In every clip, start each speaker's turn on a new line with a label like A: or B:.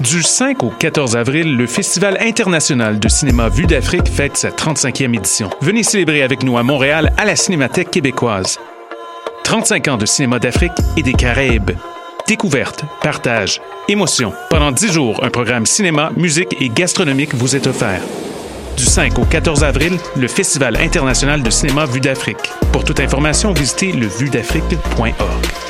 A: Du 5 au 14 avril, le Festival international de cinéma Vue d'Afrique fête sa 35e édition. Venez célébrer avec nous à Montréal à la Cinémathèque québécoise. 35 ans de cinéma d'Afrique et des Caraïbes. Découverte, partage, émotion. Pendant 10 jours, un programme cinéma, musique et gastronomique vous est offert. Du 5 au 14 avril, le Festival international de cinéma Vue d'Afrique. Pour toute information, visitez levuedafrique.org.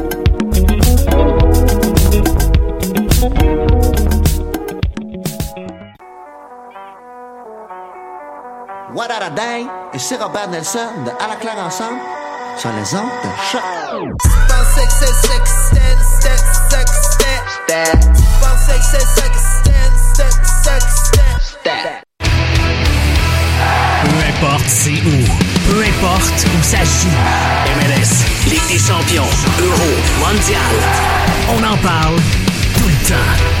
B: What a day? Ici Robert Nelson de À la claire ensemble sur les ondes de choc.
C: Peu importe c'est où, peu importe où ça joue. MLS, Ligue des champions, Euro, Mondial. On en parle tout le temps.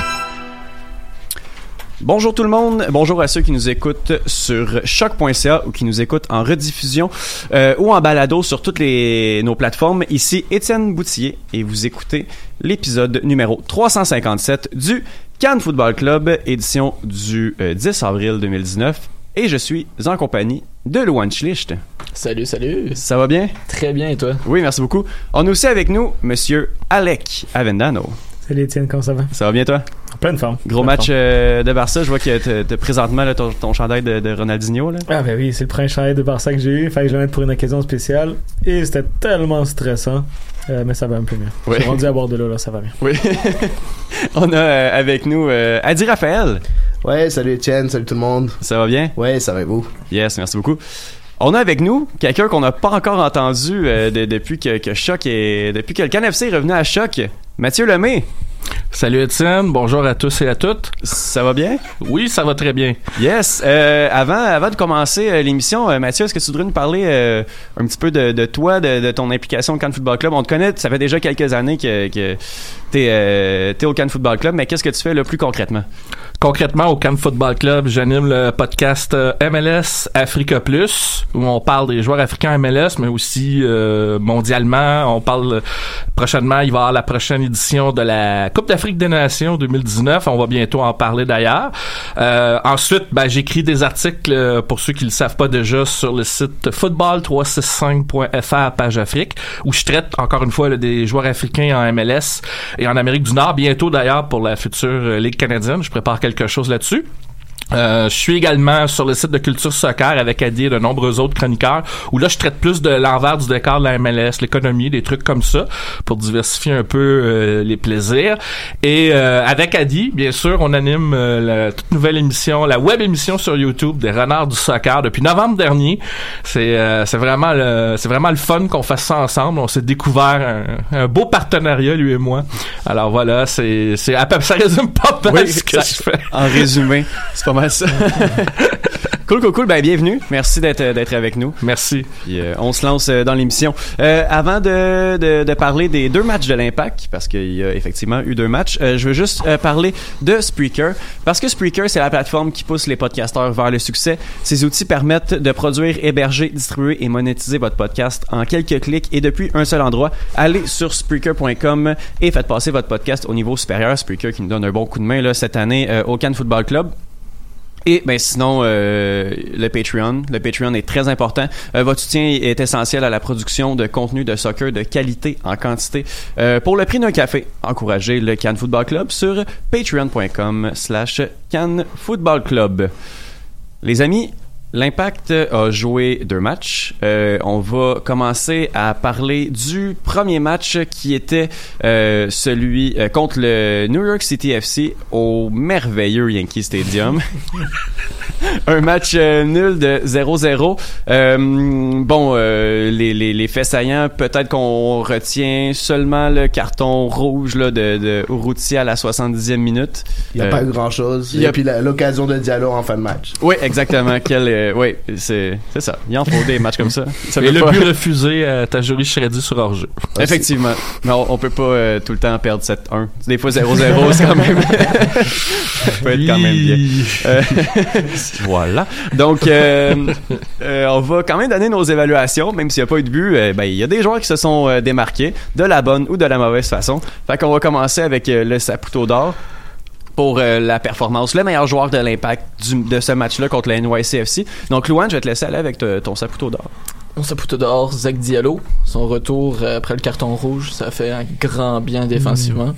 D: Bonjour tout le monde, bonjour à ceux qui nous écoutent sur choc.ca ou qui nous écoutent en rediffusion euh, ou en balado sur toutes les, nos plateformes. Ici Étienne Boutillier et vous écoutez l'épisode numéro 357 du Cannes Football Club, édition du euh, 10 avril 2019. Et je suis en compagnie de Luan Schlicht.
E: Salut, salut.
D: Ça va bien?
E: Très bien, et toi?
D: Oui, merci beaucoup. On a aussi avec nous Monsieur Alec Avendano.
F: Salut Étienne, comment ça va?
D: Ça va bien toi?
F: Pleine forme.
D: Gros
F: Pleine
D: match
F: forme.
D: euh, de Barça, je vois que t'as t'as présentement là, ton, ton chandail de, de Ronaldinho. Là.
F: Ah ben oui, c'est le premier chandail de Barça que j'ai eu. Fallait que je le mette pour une occasion spéciale. Et c'était tellement stressant. Euh, mais ça va un peu mieux.
D: Oui.
F: Je suis rendu à bord de l'eau, là, ça va bien.
D: Oui. On a euh, avec nous euh, Adi Raphaël.
G: Ouais, salut Étienne, salut tout le monde.
D: Ça va bien?
G: Ouais, ça va vous?
D: Yes, merci beaucoup. On a avec nous quelqu'un qu'on n'a pas encore entendu euh, de- depuis que, que Choc est. Depuis que le CanFC est revenu à Choc. Mathieu Lemay.
E: Salut Étienne, bonjour à tous et à toutes.
D: Ça va bien?
E: Oui, ça va très bien.
D: Yes. Euh, avant, avant de commencer euh, l'émission, euh, Mathieu, est-ce que tu voudrais nous parler un petit peu de, de toi, de, de ton implication au Cannes Football Club? On te connaît, ça fait déjà quelques années que, que t'es euh, t'es au Cannes Football Club, mais qu'est-ce que tu fais là plus concrètement?
E: Concrètement, au Camp Football Club, j'anime le podcast euh, MLS Africa Plus, où on parle des joueurs africains MLS, mais aussi euh, mondialement. On parle euh, prochainement, il va y avoir la prochaine édition de la Coupe d'Afrique des Nations 2019. On va bientôt en parler d'ailleurs. Euh, ensuite, ben, j'écris des articles, euh, pour ceux qui le savent pas déjà, sur le site football365.fr page Afrique, où je traite encore une fois là, des joueurs africains en MLS et en Amérique du Nord. Bientôt d'ailleurs pour la future Ligue canadienne. Je prépare quelque chose là-dessus. Euh, je suis également sur le site de Culture Soccer avec Adi et de nombreux autres chroniqueurs où là je traite plus de l'envers du décor de la MLS, l'économie, des trucs comme ça pour diversifier un peu euh, les plaisirs. Et euh, avec Adi, bien sûr, on anime euh, la toute nouvelle émission, la web émission sur YouTube des Renards du Soccer depuis novembre dernier. C'est euh, c'est vraiment le c'est vraiment le fun qu'on fasse ça ensemble. On s'est découvert un, un beau partenariat lui et moi. Alors voilà, c'est c'est ça résume pas mal ce que
D: ça-
E: je fais.
D: En résumé, c'est pas mal cool, cool, cool. Ben, bienvenue. Merci d'être d'être avec nous.
E: Merci.
D: Puis, euh, on se lance euh, dans l'émission. Euh, avant de, de, de parler des deux matchs de l'Impact, parce qu'il y a effectivement eu deux matchs, euh, je veux juste euh, parler de Spreaker. Parce que Spreaker, c'est la plateforme qui pousse les podcasteurs vers le succès. Ces outils permettent de produire, héberger, distribuer et monétiser votre podcast en quelques clics et depuis un seul endroit. Allez sur Spreaker.com et faites passer votre podcast au niveau supérieur. Spreaker qui nous donne un bon coup de main là, cette année euh, au Cannes Football Club. Et ben sinon euh, le Patreon, le Patreon est très important. Euh, votre soutien est essentiel à la production de contenu de soccer de qualité en quantité. Euh, pour le prix d'un café, encouragez le Cannes Football Club sur patreon.com/slash Cannes Football Club. Les amis, L'Impact a joué deux matchs. Euh, on va commencer à parler du premier match qui était euh, celui euh, contre le New York City FC au merveilleux Yankee Stadium. Un match nul de 0-0. Euh, bon, les, les, les faits saillants, peut-être qu'on retient seulement le carton rouge là, de, de à la 70e minute.
G: Il n'y a pas eu grand chose.
D: il y a-
G: Et puis l'occasion de dialogue en fin de match.
D: oui, exactement. Quel, euh, oui, c'est c'est ça. Il en faut des matchs comme ça. ça
E: Et le
D: pas-
E: but refusé à ta jury Shreddy sur hors-jeu.
D: Effectivement. Mais on, on peut pas euh, tout le temps perdre 7-1. Des fois 0-0, c'est quand même. ça peut être quand même bien. Euh, voilà. Donc, on va quand même donner nos évaluations, même s'il n'y a pas eu de but. ben, il y a des joueurs qui se sont démarqués de la bonne ou de la mauvaise façon. Fait qu'on va commencer avec le Saputo d'or pour euh, la performance, le meilleur joueur de l'impact de ce match-là contre la NYCFC. Donc, Louane, je vais te laisser aller avec te- ton Saputo d'or.
H: On Saputo dehors, Zach Diallo. Son retour euh, après le carton rouge, ça fait un grand bien défensivement.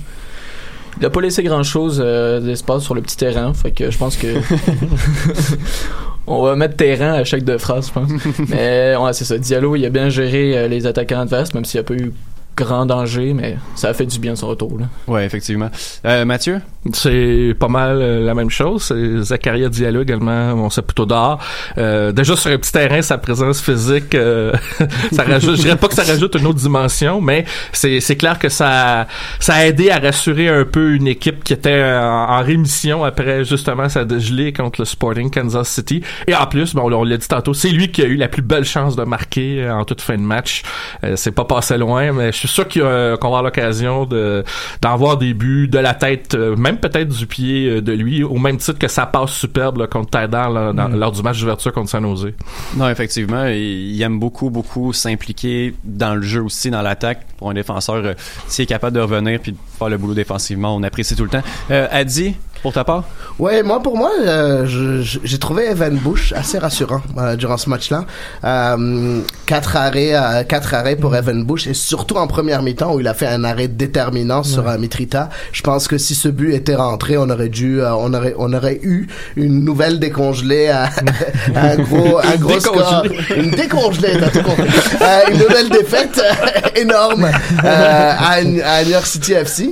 H: Il a pas laissé grand chose d'espace sur le petit terrain, fait que je pense que on va mettre terrain à chaque deux phrases, je pense. mais ouais, c'est ça. Diallo, il a bien géré euh, les attaquants adverses, même s'il n'y a pas eu grand danger, mais ça a fait du bien son retour. Là.
D: Ouais, effectivement. Euh, Mathieu?
E: C'est pas mal euh, la même chose. C'est Zakaria Diallo également, on sait plutôt d'or. Euh, déjà sur un petit terrain, sa présence physique, euh, ça rajoute, je dirais pas que ça rajoute une autre dimension, mais c'est, c'est clair que ça, ça a aidé à rassurer un peu une équipe qui était en, en rémission après justement sa dégelée contre le Sporting Kansas City. Et en plus, bon, on l'a dit tantôt, c'est lui qui a eu la plus belle chance de marquer euh, en toute fin de match. Euh, c'est pas passé loin, mais je suis sûr a- qu'on va avoir l'occasion de, d'en voir des buts de la tête, euh, même peut-être du pied euh, de lui, au même titre que sa passe superbe là, contre Taidan
D: Mm.
E: lors du match d'ouverture contre San Jose.
D: Non, effectivement, il, aime beaucoup, beaucoup s'impliquer dans le jeu aussi, dans l'attaque. Pour un défenseur, euh, s'il est capable de revenir puis de faire le boulot défensivement, on apprécie tout le temps. Euh, Adi, pour ta part?
G: Ouais, moi pour moi, euh, j'ai trouvé Evan Bush assez rassurant euh, durant ce match-là. Euh, quatre arrêts, euh, quatre arrêts pour Evan Bush et surtout en première mi-temps où il a fait un arrêt déterminant sur euh, Mitrita. Je pense que si ce but était rentré, on aurait dû, euh, on aurait, on aurait eu une nouvelle décongelée, à, un gros, un gros score, une décongelée, t'as tout compris. Euh, une nouvelle défaite euh, énorme euh, à, à New York City FC.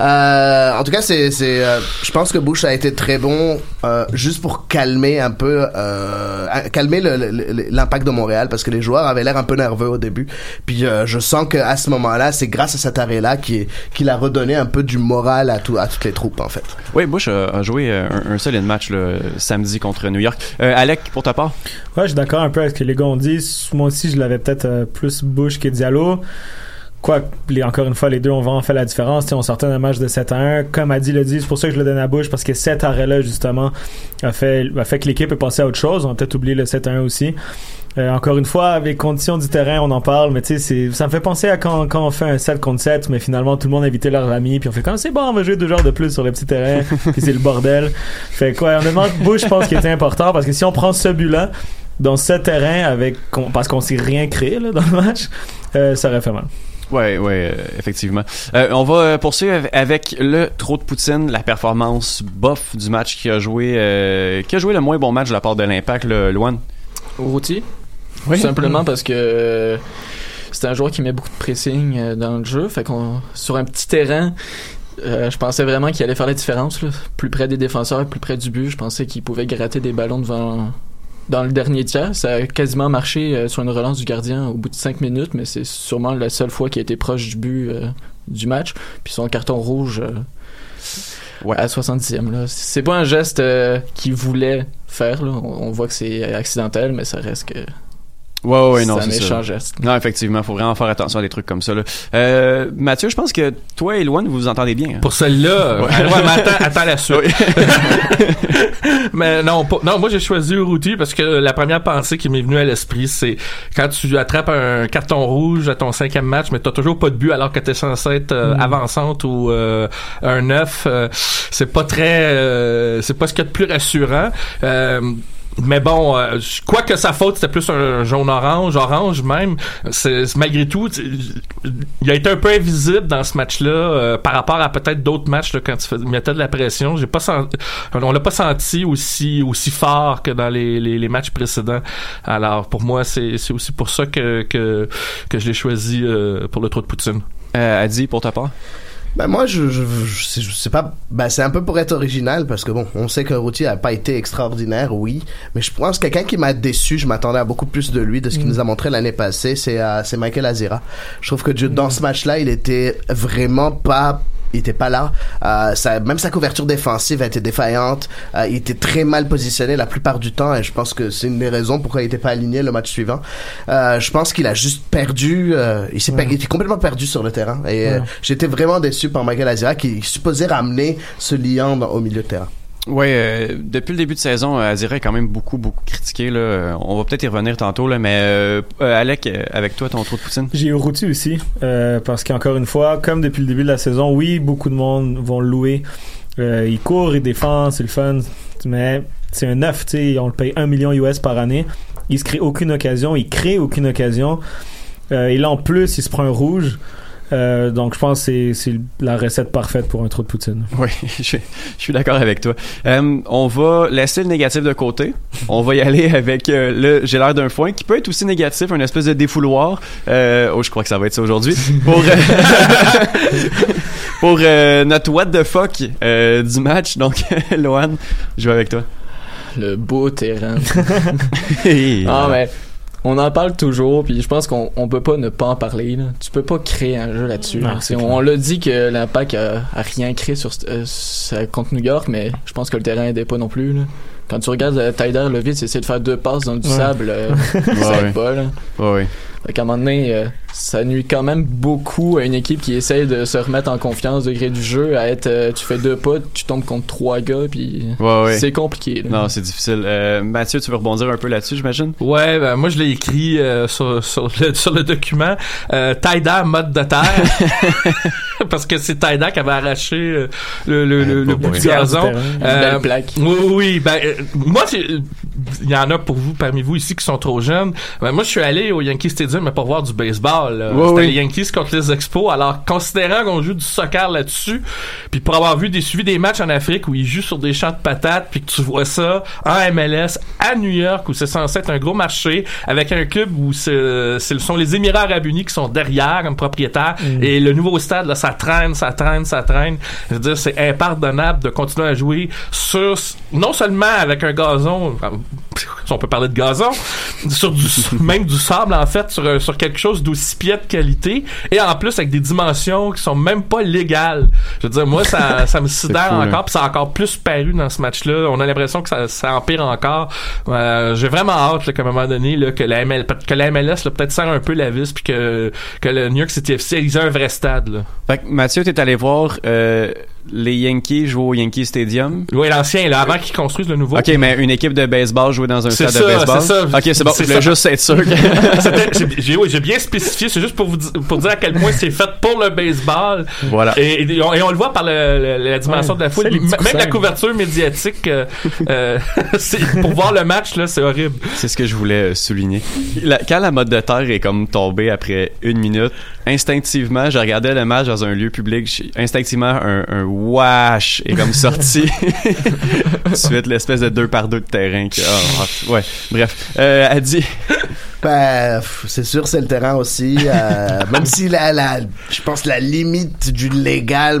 G: Euh, en tout cas, c'est, c'est, euh, je pense que Bush a été très bon euh, juste pour calmer un peu, euh, calmer le- le- le- l'impact de Montréal parce que les joueurs avaient l'air un peu nerveux au début. Puis euh, je sens que à ce moment-là, c'est grâce à cet arrêt-là qui qu'il a redonné un peu du moral à tout à toutes les troupes en fait.
D: Oui, Bush a, a joué un, un solide match là, samedi contre New York. Euh, Alec, pour ta part?
F: Ouais, je suis d'accord un peu avec ce que les gars ont dit. Moi aussi, je l'avais peut-être euh, plus Bush que Diallo. Quoi, les, encore une fois, les deux ont vraiment fait la différence. On sortait d'un match de 7 à 1. Comme Adi l'a dit, c'est pour ça que je le donne à Bush, parce que cet arrêt-là, justement, a fait, a fait que l'équipe est passée à autre chose. On a peut-être oublié le 7 à 1 aussi. Euh, encore une fois, avec les conditions du terrain, on en parle, mais tu sais, ça me fait penser à quand, quand on fait un 7 contre 7, mais finalement, tout le monde a invité leurs amis, puis on fait comme c'est bon, on va jouer deux joueurs de plus sur le petit terrain, puis c'est le bordel. Fait quoi, honnêtement, Bush, je pense qu'il était important, parce que si on prend ce but-là, dans ce terrain, avec, qu'on- parce qu'on s'est rien créé, là, dans le match, euh, ça aurait fait mal.
D: Ouais, ouais, euh, effectivement. Euh, on va euh, poursuivre av- avec le trop de Poutine, la performance bof du match qui a joué, euh, qui a joué le moins bon match de la part de l'Impact, le Luan.
H: Routier.
D: Oui.
H: Tout simplement parce que euh, c'est un joueur qui met beaucoup de pressing euh, dans le jeu. Fait qu'on sur un petit terrain, euh, je pensais vraiment qu'il allait faire la différence. Là. Plus près des défenseurs, plus près du but. Je pensais qu'il pouvait gratter des ballons devant dans le dernier tiers. Ça a quasiment marché euh, sur une relance du gardien au bout de 5 minutes, mais c'est sûrement la seule fois qu'il a été proche du but euh, du match. Puis son carton rouge euh, à 70e. Là. C'est pas un geste euh, qu'il voulait faire. Là. On, on voit que c'est accidentel, mais ça reste que
D: Ouais, ouais, non,
H: C'est un
D: c'est
H: méchant
D: ça.
H: geste.
D: Non, effectivement, faut vraiment faire attention à des trucs comme ça. Là. Euh, Mathieu, je pense que toi et Luan, vous vous entendez bien. hein?
E: Pour celle-là,
D: Ouais.
E: ouais. mais attends, attends la suite. mais non, pas- non, moi j'ai choisi Uruti parce que la première pensée qui m'est venue à l'esprit, c'est quand tu attrapes un carton rouge à ton cinquième match, mais t'as toujours pas de but alors que t'es censé être euh,
F: Mm.
E: avançante ou euh, un neuf, euh, c'est pas très, euh, c'est pas ce qu'il y a de plus rassurant. Euh, mais bon, euh, crois que sa faute c'était plus un jaune-orange, orange même. C'est malgré tout, il a été un peu invisible dans ce match-là euh, par rapport à peut-être d'autres matchs là, quand il mettait de la pression. J'ai pas senti, on l'a pas senti aussi aussi fort que dans les, les, les matchs précédents. Alors pour moi, c'est c'est aussi pour ça que que, que je l'ai choisi euh, pour le trou de Poutine.
D: Euh, Adi, pour ta part?
G: Ben moi, je, je, je, je sais pas. Ben c'est un peu pour être original parce que bon, on sait que Routier a pas été extraordinaire, oui, mais je pense que quelqu'un qui m'a déçu. Je m'attendais à beaucoup plus de lui, de ce qu'il
F: Mm.
G: nous a montré l'année passée. C'est euh, c'est Michael Azira. Je trouve que dans ce match-là, il était vraiment pas. Il était pas là. Euh, ça, même sa couverture défensive a été défaillante. Euh, il était très mal positionné la plupart du temps et je pense que c'est une des raisons pourquoi il était pas aligné le match suivant. Euh, je pense qu'il a juste perdu. euh, il s'est il était complètement perdu sur le terrain et euh,
D: Ouais.
G: j'étais vraiment déçu par Michael Azira qui supposait ramener ce liant dans- au milieu de terrain.
D: Ouais, euh, depuis le début de saison, euh, Azira est quand même beaucoup, beaucoup critiqué. Là. Euh, On va peut-être y revenir tantôt, là, mais euh, euh, Alec, avec toi, ton trou de Poutine.
F: J'ai Urruti aussi, euh, parce qu'encore une fois, comme depuis le début de la saison, oui, beaucoup de monde vont le louer. Il court, il défend, c'est le fun, mais c'est un neuf, tu sais, on le paye 1 million US par année. Il se crée aucune occasion, il crée aucune occasion. Et là, en plus, il se prend un rouge. Euh, donc, je pense que c'est- la recette parfaite pour un trou de Poutine.
D: Oui, je, je suis d'accord avec toi. Euh, on va laisser le négatif de côté. On va y aller avec euh, le j'ai l'air d'un foin, qui peut être aussi négatif, un espèce de défouloir. Euh, oh, je crois que ça va être ça aujourd'hui. Pour, euh, pour euh, notre what the fuck euh, du match. Donc, Lohan, je vais avec toi.
H: Le beau terrain. Ah, mais on en parle toujours, puis je pense qu'on on peut pas ne pas en parler. Là. Tu peux pas créer un jeu là-dessus. Là. on l'a dit que l'impact a, a rien créé sur, euh, contre New York, mais je pense que le terrain aidait pas non plus. Là. Quand tu regardes euh, Tyler Levitt essayer de faire deux passes dans du
D: Ouais.
H: sable, euh,
D: Ouais,
H: ça
D: ouais.
H: aide pas. Là. Fait qu'à un moment donné, euh, ça nuit quand même beaucoup à une équipe qui essaye de se remettre en confiance au gré du jeu, à être, euh, tu fais deux pas, tu tombes contre trois gars, puis
D: Ouais, ouais.
H: c'est compliqué. là.
D: Non, c'est difficile. Euh, Mathieu, tu veux rebondir un peu là-dessus, j'imagine?
E: Ouais, ben, moi je l'ai écrit euh, sur, sur, le, sur le document. Euh, Taïda mode de terre. Parce que c'est Taïda qui avait arraché euh, le, le, le, le bout du gazon.
H: Une belle plaque.
E: Oui, oui, oui. Ben, euh, moi, j'ai- il y en a pour vous, parmi vous ici, qui sont trop jeunes. Ben, moi, je suis allé au Yankee Stadium, mais pour voir du baseball. Là. C'était
D: oui.
E: les Yankees contre les Expos. Alors, considérant qu'on joue du soccer là-dessus, puis pour avoir vu des suivis des matchs en Afrique où ils jouent sur des champs de patates, puis que tu vois ça en MLS à New York où c'est censé être un gros marché avec un club où ce sont les Émirats Arabes Unis qui sont derrière comme propriétaires
F: Mm.
E: et le nouveau stade là, ça ça traîne, ça traîne, ça traîne. Je veux dire, c'est impardonnable de continuer à jouer sur, non seulement avec un gazon, si on peut parler de gazon, sur du, même du sable, en fait, sur, un- sur quelque chose d'aussi pied de qualité, et en plus avec des dimensions qui sont même pas légales. Je veux dire, moi, ça, ça me sidère encore, puis ça a encore plus paru dans ce match-là. On a l'impression que ça, ça empire encore. Euh, J'ai vraiment hâte là, qu'à un moment donné, là, que la ML, que la MLS peut-être serre un peu la vis, puis que, que le New York City FC ait un vrai stade. Là.
D: Fait que Mathieu, t'es allé voir euh, les Yankees jouer au Yankee Stadium.
E: Oui, l'ancien, là, avant qu'ils construisent le nouveau.
D: Ok, mais une équipe de baseball jouer dans un stade
E: ça,
D: de baseball.
E: c'est ça.
D: Ok, c'est bon. Je voulais juste être sûr que.
E: J'ai- oui, j'ai bien spécifié, c'est juste pour vous di- pour dire à quel point c'est fait pour le baseball.
D: Voilà.
E: Et, et on, et on le voit par le- le- la dimension
F: Ouais,
E: de la foule, même la couverture médiatique. euh, euh, c'est- pour voir le match là, c'est horrible.
D: C'est ce que je voulais euh, souligner. La- quand la mode de terre est comme tombée après une minute, instinctivement, je regardais le match dans un lieu public. Instinctivement, un, un wash est comme sorti. Suite l'espèce de deux par deux de terrain. Que, ah, ah, ouais, bref. Euh, elle dit.
G: Ben, c'est sûr, c'est le terrain aussi. euh, même si la, la, je pense la limite du légal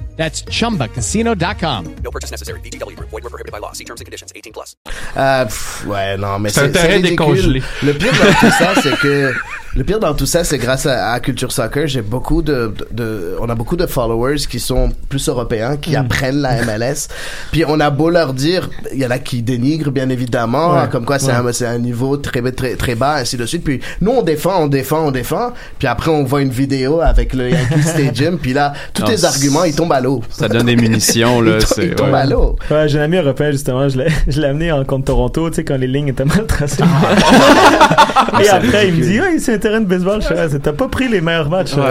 I: That's chumbacasino.com.
J: No purchase necessary. VGW Group. Void were prohibited by law. See terms and conditions. 18 plus.
G: Euh, pff, ouais, non, mais
E: C'est un
G: c'est
E: décongelé.
G: Le pire dans tout ça, c'est que le pire dans tout ça, c'est grâce à, à Culture Soccer, j'ai beaucoup de, de, de- on a beaucoup de followers qui sont plus européens, qui apprennent la MLS. Puis on a beau leur dire, il y en a qui dénigrent bien évidemment,
F: Ouais,
G: comme quoi c'est
F: ouais.
G: un, c'est un niveau très très très bas, ainsi de suite. Puis nous on défend, on défend, on défend. Puis après on voit une vidéo avec le Yankee Stadium. Puis là, tous
D: Non,
G: les arguments ils tombent à l'eau.
D: Ça donne des munitions, là. C'est-
G: ils tombent
D: ouais.
G: à l'eau.
F: Ouais, j'ai un ami européen, justement, je l'ai, je l'ai amené en contre Toronto, tu sais, quand les lignes étaient mal tracées. Et
D: C'est
F: après, il me dit, ouais, c'est un terrain de baseball, je fais, Ah, t'as pas pris les meilleurs matchs.
E: Ouais.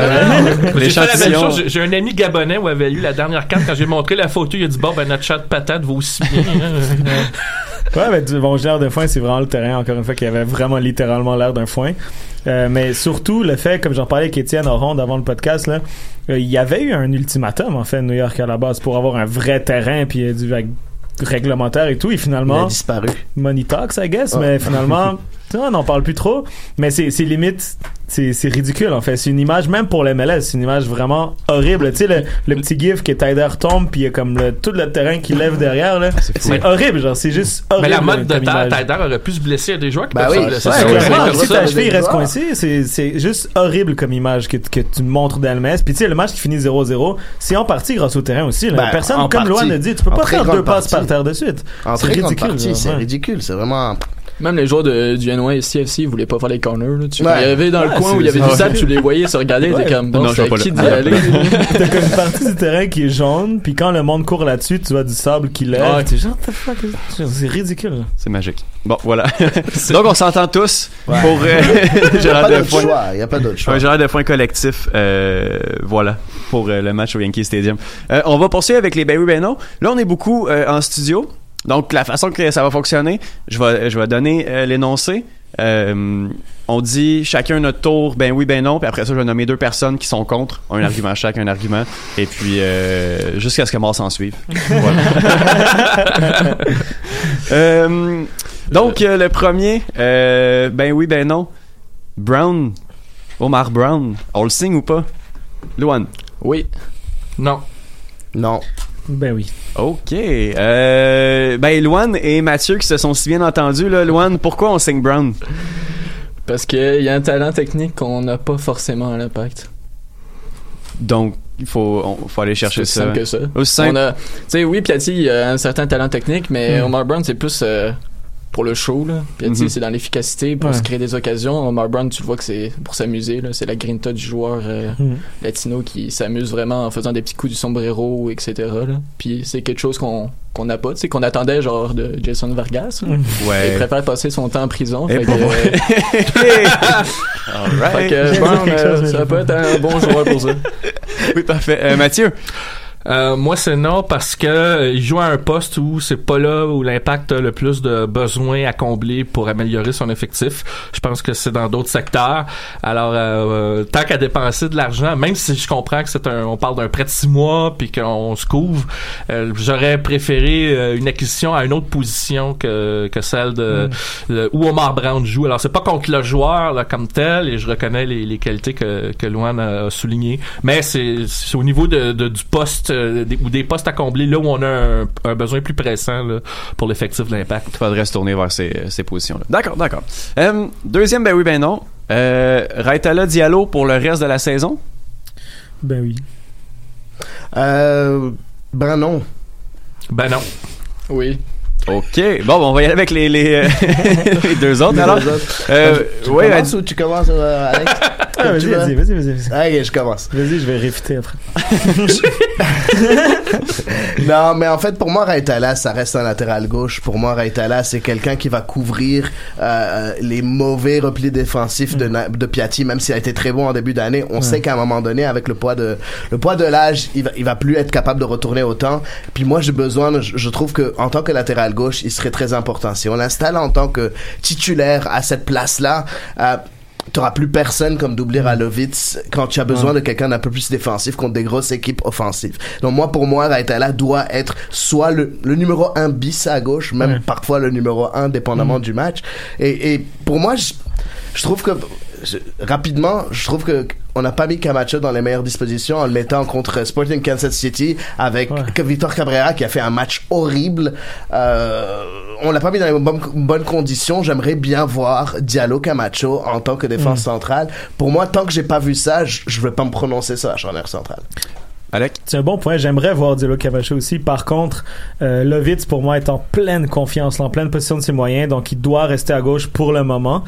E: J'ai fait la même chose. J'ai- un ami gabonais où avait eu la dernière carte. Quand j'ai montré la photo, il a dit Bon, ben notre chat de patate vaut aussi bien. hein.
F: Ouais, mais du bon genre de foin, c'est vraiment le terrain, encore une fois, qui avait vraiment littéralement l'air d'un foin. Euh, mais surtout, le fait, comme j'en parlais avec Étienne en ronde avant le podcast, là, euh, il y avait eu un ultimatum, en fait, New York à la base, pour avoir un vrai terrain, puis euh, du réglementaire et tout, et finalement...
G: Il a disparu.
F: Money talks, I guess,
G: Ouais.
F: mais finalement, on n'en parle plus trop. Mais c'est limite, c'est c'est ridicule, en fait. C'est une image, même pour le MLS, c'est une image vraiment horrible. Tu sais, le, le petit gif que Tyder tombe, puis il y a comme le, tout le terrain qui lève derrière, là. C'est horrible, genre, c'est juste horrible.
E: Mais la mode de. Tyder aurait pu se blesser. A des joueurs qui peuvent
F: oui,
E: se blesser.
F: ouais,
E: le comme
F: si
E: ça.
F: ta cheville reste coincée, c'est, c'est juste horrible comme image que, que tu montres d'Almes. Puis tu sais, le match qui finit 0-0, c'est en partie grâce au terrain aussi. là.
G: Ben,
F: Personne, comme. Loan a dit, tu peux pas faire deux passes par terre de suite. C'est ridicule.
G: c'est
F: ouais.
G: ridicule. C'est vraiment.
H: Même les joueurs de, du NYCFC, ils voulaient pas faire les corners. Là. Tu
G: Ouais.
H: il y avait dans
F: Ouais,
H: le coin où il y avait du sable, tu les voyais se regarder,
F: Ouais.
H: t'es comme bon,
D: Non, je
H: qui d'y aller?
F: T'as comme une partie du terrain qui est jaune, puis quand le monde court là-dessus, tu vois du sable qui lève.
D: Ouais.
F: T'es genre, what the fuck c'est ridicule.
D: C'est magique. Bon, voilà. Donc, on s'entend tous
G: Ouais.
D: pour euh, Gérard
G: pas d'autre
D: Defoin.
G: choix. Il a pas d'autre choix.
D: Un Gérard Defoin collectif. euh, voilà, pour euh, le match au Yankee Stadium. Euh, on va poursuivre avec les Ben oui, ben non. Là, on est beaucoup euh, en studio. Donc, la façon que ça va fonctionner, je vais, je vais donner euh, l'énoncé. Euh, on dit chacun notre tour, ben oui, ben non, puis après ça, je vais nommer deux personnes qui sont contre, un argument chaque, un argument, et puis euh, jusqu'à ce que mort s'en suive. Voilà. Euh, donc, euh, le premier, euh, ben oui, ben non. Brown, Omar Brown, on le signe ou pas? Luan?
H: Oui.
E: Non.
G: Non.
F: Ben oui.
D: Ok. Euh, ben, Luan et Mathieu qui se sont si bien entendus, là. Luan, pourquoi on signe Brown?
H: Parce qu'il y a un talent technique qu'on n'a pas forcément à l'impact.
D: Donc, il faut, on- faut aller chercher
H: C'est
D: ça.
H: simple que ça.
D: Aussi simple.
H: On a, tu sais, oui, Piatti a un certain talent technique, mais
D: Mm.
H: Omar Brown, c'est plus euh, pour le show. Là. Piatti,
D: Mhm.
H: c'est dans l'efficacité, pour
F: Ouais.
H: se créer des occasions. Omar Brown, tu le vois que c'est pour s'amuser. là. C'est la grinta du joueur euh,
F: Mhm.
H: latino qui s'amuse vraiment en faisant des petits coups du sombrero, etc. Là. Puis c'est quelque chose qu'on qu'on n'a pas, tu sais, qu'on attendait genre de Jason Vargas. là.
F: Mhm.
D: Ouais.
H: Il préfère passer son temps en prison.
D: Et
H: fait
D: pour
H: que,
D: moi. Alright.
H: fait que
F: quelque
H: euh, ça peut être un bon joueur pour ça.
D: Oui, parfait. Euh, Mathieu.
E: Euh, moi, c'est non parce que euh, il joue à un poste où c'est pas là où l'impact a le plus de besoins à combler pour améliorer son effectif. Je pense que c'est dans d'autres secteurs. Alors, euh, tant qu'à dépenser de l'argent, même si je comprends que c'est un, on parle d'un prêt de six mois puis qu'on se couvre, euh, j'aurais préféré euh, une acquisition à une autre position que que celle de, de- où Omar Brown joue. Alors, c'est pas contre le joueur là, comme tel et je reconnais les, les qualités que que Luan a soulignées, mais c'est c'est au niveau de, de- du poste euh, des, ou des postes à combler là où on a un, un besoin plus pressant là, pour l'effectif de l'impact.
D: Il faudrait se tourner vers ces, ces positions-là. D'accord, d'accord. Euh, deuxième, ben oui, ben non. Euh, Raitala Diallo pour le reste de la saison?
F: Ben oui.
G: Euh, ben non.
E: Ben non.
H: Oui.
D: OK. Bon, bon, on va y aller avec les, les, euh, les deux autres,
G: Les
D: alors.
G: deux autres.
D: Euh,
G: tu
D: ouais,
G: commences
D: ben-
G: ou tu commences, euh, Alex?
F: Ah, vas-y, vas-y, vas-y, vas-y, vas-y.
G: Ok, je commence.
F: Vas-y, je vais réfuter après.
G: non, mais en fait, pour moi, Raitala, ça reste un latéral gauche. Pour moi, Raitala, c'est quelqu'un qui va couvrir euh, les mauvais replis défensifs de, Na- de Piatti, même s'il a été très bon en début d'année. On
F: Ouais.
G: sait qu'à un moment donné, avec le poids de le poids de l'âge, il va, il va plus être capable de retourner autant. Puis moi, j'ai besoin, je, je trouve que en tant que latéral gauche, il serait très important. Si on l'installe en tant que titulaire à cette place-là, euh, T'auras plus personne comme doubler à Lovitz quand tu as besoin de quelqu'un d'un peu plus défensif contre des grosses équipes offensives. Donc moi, pour moi, Raitala doit être soit le, le numéro 1 bis à gauche, même
F: Ouais.
G: parfois le numéro 1 dépendamment
F: Mm.
G: du match. Et, et pour moi, je, je trouve que je- rapidement, je trouve que on n'a pas mis Camacho dans les meilleures dispositions en le mettant contre Sporting Kansas City avec que Victor Cabrera qui a fait un match horrible. Euh, on l'a pas mis dans les bonnes, bonnes conditions. J'aimerais bien voir Diallo Camacho en tant que défense
F: Mm.
G: centrale. Pour moi, tant que j'ai pas vu ça, je, je vais pas me prononcer sur la charnière centrale.
D: Alec?
F: C'est un bon point. J'aimerais voir Diallo Camacho aussi. Par contre, euh, Lovitz, pour moi, est en pleine confiance, en pleine position de ses moyens, donc il doit rester à gauche pour le moment.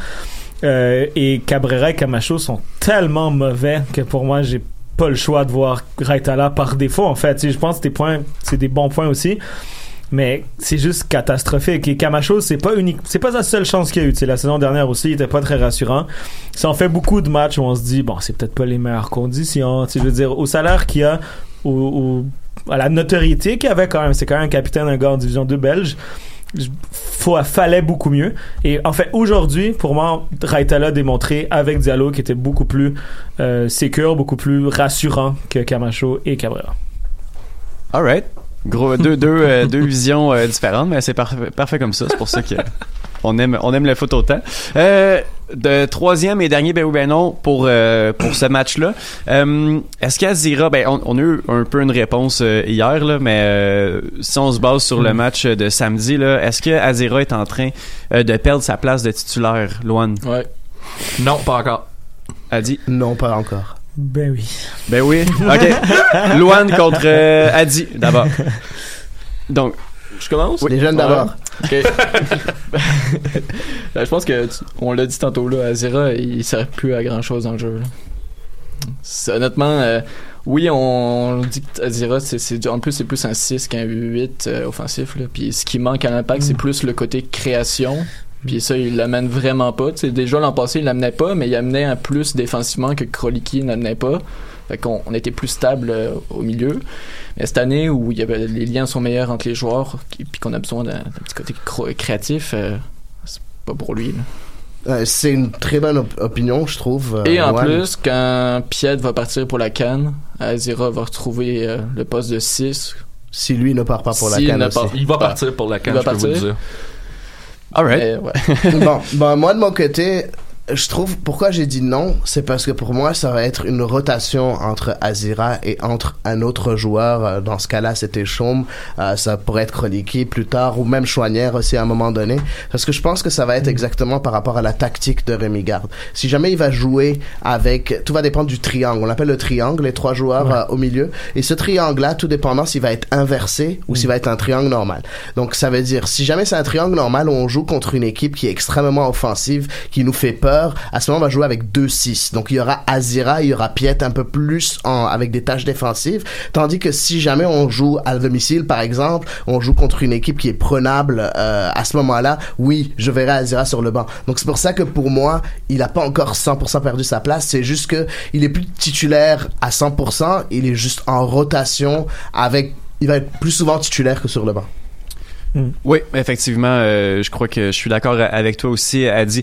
F: Euh, et Cabrera et Camacho sont tellement mauvais que pour moi, j'ai pas le choix de voir Raitala par défaut. En fait, je pense que tes points, c'est des bons points aussi. Mais c'est juste catastrophique. Et Camacho, c'est pas unique, c'est pas sa seule chance qu'il a eu. Tu sais, la saison dernière aussi, il était pas très rassurant. Ça en fait beaucoup de matchs où on se dit, bon, c'est peut-être pas les meilleures conditions. Tu sais, je veux dire, au salaire qu'il a, au, au- à la notoriété qu'il avait quand même, c'est quand même un capitaine d'un gars en division 2 belge. Fallait beaucoup mieux. Et en fait, aujourd'hui, pour moi, Raitala a démontré avec Diallo qui était beaucoup plus euh, sécure, beaucoup plus rassurant que Camacho et Cabrera.
D: Alright. Gros, deux, deux, euh, deux visions euh, différentes, mais c'est parfait, comme ça. C'est pour ça que on aime, on aime le foot autant. Euh, de troisième et dernier ben oui ben non pour euh, pour ce match-là. Euh, Est-ce qu'Azira, ben on, on a eu un peu une réponse euh, hier là, mais euh, si on se base sur le
E: Mm.
D: match de samedi là, est-ce que Azira est en train euh, de perdre sa place de titulaire, Loan?
H: Ouais.
E: Non, pas encore.
D: Adi?
G: Non, pas encore.
F: Ben oui.
D: Ben oui. OK. Loan contre euh, Adi d'abord. Donc,
H: Je commence?
G: Les jeunes
H: Ouais.
G: d'abord.
H: Ok. Ben, je pense que tu- on l'a dit tantôt là, Azira, il sert plus à grand chose dans le jeu. là. Honnêtement, euh, oui, on dit que Azira, c'est, en plus c'est plus un 6 qu'un 8 euh, offensif. Là. Puis ce qui manque à l'impact, c'est plus le côté création. Puis ça, il l'amène vraiment pas. Déjà l'an passé, il l'amenait pas, mais il amenait un plus défensivement que Kroliki n'amenait pas. Fait qu'on on était plus stable euh, au milieu. Mais cette année où il y avait, les liens sont meilleurs entre les joueurs, qui- puis qu'on a besoin d'un, petit côté créatif, euh, c'est pas pour lui. là.
G: Euh, c'est une très bonne op- opinion, je trouve. euh,
H: Et en plus, quand Piet va partir pour la canne, Azira va retrouver euh, le poste de 6.
G: Si lui ne part pas pour la
H: S'il
G: canne
H: ne
G: aussi.
H: part-
E: Il va partir pour la canne,
H: Il va
E: je peux vous le
H: partir.
E: dire.
D: alright.
H: ouais.
G: bon, bon, moi de mon côté, je trouve pourquoi j'ai dit non, c'est parce que pour moi ça va être une rotation entre Azira et entre un autre joueur. Euh, Dans ce cas-là, c'était Chaume, euh, ça pourrait être Kroliki plus tard ou même Chouanière aussi à un moment donné. Parce que je pense que ça va être exactement par rapport à la tactique de Rémi Garde. Si jamais il va jouer avec, tout va dépendre du triangle. On l'appelle le triangle, les trois joueurs
F: Ouais.
G: euh, au milieu. Et ce triangle-là, tout dépendant s'il va être inversé ou s'il va être un triangle normal. Donc ça veut dire, si jamais c'est un triangle normal où on joue contre une équipe qui est extrêmement offensive, qui nous fait peur, à ce moment, on va jouer avec deux 6. Donc, il y aura Azira, il y aura Piet un peu plus avec des tâches défensives. Tandis que si jamais on joue à domicile, par exemple, on joue contre une équipe qui est prenable euh, à ce moment-là, oui, je verrai Azira sur le banc. Donc, c'est pour ça que pour moi, il a pas encore 100% perdu sa place. C'est juste que il est plus titulaire à 100%. Il est juste en rotation avec, il va être plus souvent titulaire que sur le banc.
D: Oui, effectivement, euh, je crois que je suis d'accord avec toi aussi, Adi.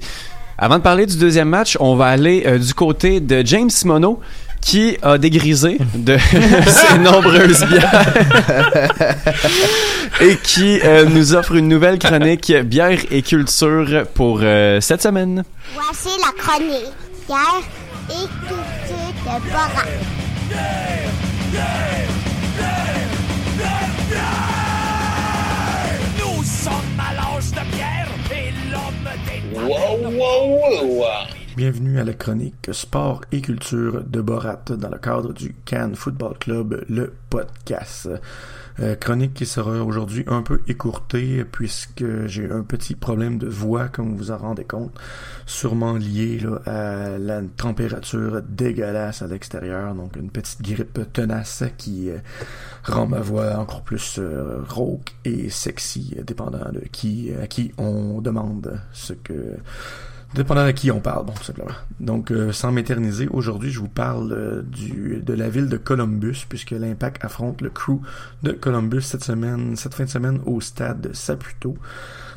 D: Avant de parler du deuxième match, on va aller euh, du côté de James Simoneau qui a dégrisé de ses nombreuses bières et qui euh, nous offre une nouvelle chronique bière et culture pour euh, cette semaine.
K: Voici la chronique bière et culture de Bora.
L: Bienvenue à la chronique Sport et culture de Borat dans le cadre du Cannes Football Club, le podcast. Euh, chronique qui sera aujourd'hui un peu écourtée puisque j'ai un petit problème de voix comme vous en rendez compte, sûrement lié à la température dégueulasse à l'extérieur, donc une petite grippe tenace qui euh, rend ma voix encore plus euh, rauque et sexy, dépendant de qui à qui on demande ce que Dépendant de qui on parle, bon, tout simplement. Donc, euh, sans m'éterniser, aujourd'hui, je vous parle euh, du, de la ville de Columbus, puisque l'Impact affronte le crew de Columbus cette semaine, cette fin de semaine au stade Saputo.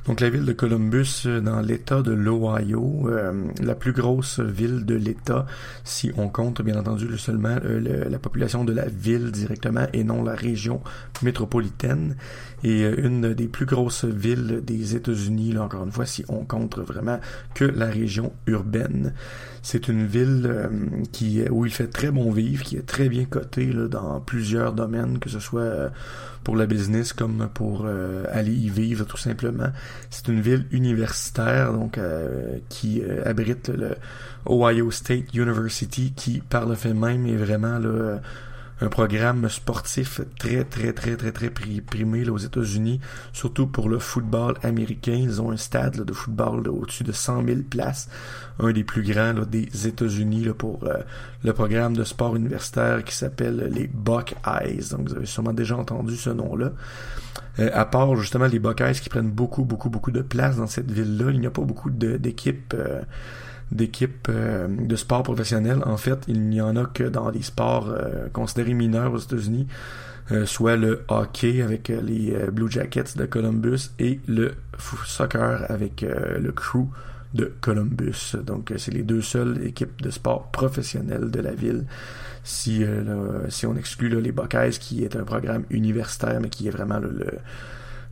L: Donc, la ville de Columbus, euh, dans l'État de l'Ohio, euh, la plus grosse ville de l'État, si on compte, bien entendu, le- seulement euh, la population de la ville directement et non la région métropolitaine. Et euh, une des plus grosses villes des États-Unis, là, encore une fois, si on compte vraiment que la région urbaine. C'est une ville euh, qui où il fait très bon vivre, qui est très bien cotée là, dans plusieurs domaines, que ce soit euh, pour la business comme pour euh, aller y vivre tout simplement. C'est une ville universitaire donc euh, qui euh, abrite le Ohio State University, qui par le fait même est vraiment là, un programme sportif très très très très très pri- primé là, aux États-Unis, surtout pour le football américain. Ils ont un stade de football au-dessus de 100 000 places, un des plus grands là, des États-Unis pour euh, le programme de sport universitaire qui s'appelle les Buckeyes. Donc vous avez sûrement déjà entendu ce nom-là. Euh, à part justement les Buckeyes qui prennent beaucoup beaucoup beaucoup de place dans cette ville-là, il n'y a pas beaucoup d'équipes. euh, d'équipes euh, de sport professionnels. En fait, il n'y en a que dans les sports euh, considérés mineurs aux États-Unis, euh, soit le hockey avec les Blue Jackets de Columbus et le soccer avec le Crew de Columbus. Donc, c'est les deux seules équipes de sport professionnelles de la ville. Si, on exclut les Buckeyes, qui est un programme universitaire, mais qui est vraiment le,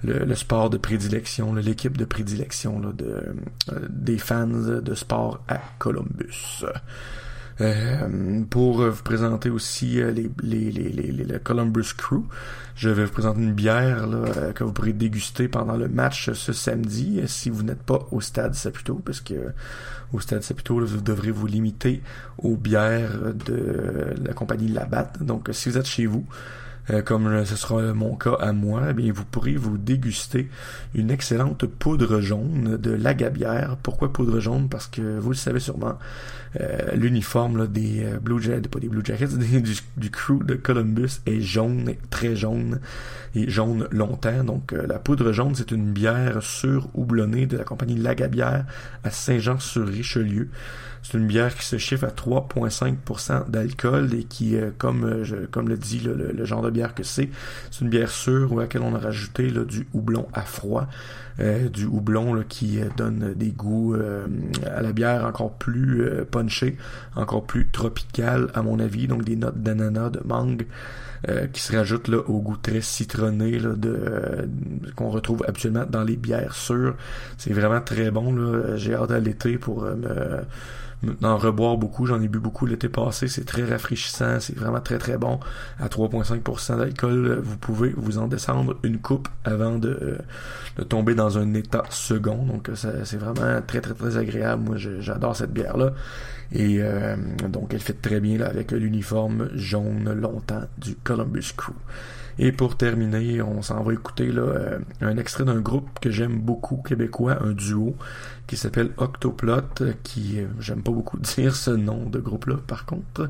L: le, le sport de prédilection, l'équipe de prédilection là, de, euh, des fans de sport à Columbus. Euh, pour vous présenter aussi euh, les, les, les, les, le Columbus Crew, je vais vous présenter une bière là, euh, que vous pourrez déguster pendant le match ce samedi si vous n'êtes pas au stade Saputo, parce que au stade Saputo, là, vous devrez vous limiter aux bières de la compagnie Labatt. Donc, si vous êtes chez vous, euh, comme ce sera mon cas à moi, eh bien, vous pourrez vous déguster une excellente poudre jaune de Lagabière. Pourquoi poudre jaune? Parce que vous le savez sûrement, euh, l'uniforme des euh, Blue Jackets, pas des Blue Jackets, du, crew de Columbus est jaune, très jaune, et jaune longtemps. Donc, la poudre jaune, c'est une bière sur-houblonnée de la compagnie Lagabière à Saint-Jean-sur-Richelieu. C'est une bière qui se chiffre à 3,5% d'alcool et qui, euh, comme, euh, je, comme le dit le, le genre de bière que c'est, c'est une bière sûre à laquelle on a rajouté là, du houblon à froid, euh, du houblon là, qui donne des goûts à la bière encore plus euh, punché, encore plus tropical à mon avis, donc des notes d'ananas, de mangue. qui se rajoutent là, au goût très citronné là, de, qu'on retrouve habituellement dans les bières sûres. C'est vraiment très bon. J'ai hâte à l'été pour me, d'en reboire beaucoup. J'en ai bu beaucoup l'été passé. C'est très rafraîchissant. C'est vraiment très très bon. À 3,5% d'alcool, vous pouvez vous en descendre une coupe avant de, euh, de tomber dans un état second. Donc ça- c'est vraiment très très très agréable. Moi j'adore cette bière là. Et euh, donc elle fait très bien avec l'uniforme jaune longtemps du Columbus Crew. Et pour terminer, on s'en va écouter là, euh, un extrait d'un groupe que j'aime beaucoup, québécois, un duo, qui s'appelle Octoplot, euh, qui, euh, j'aime pas beaucoup dire ce nom de groupe-là par contre,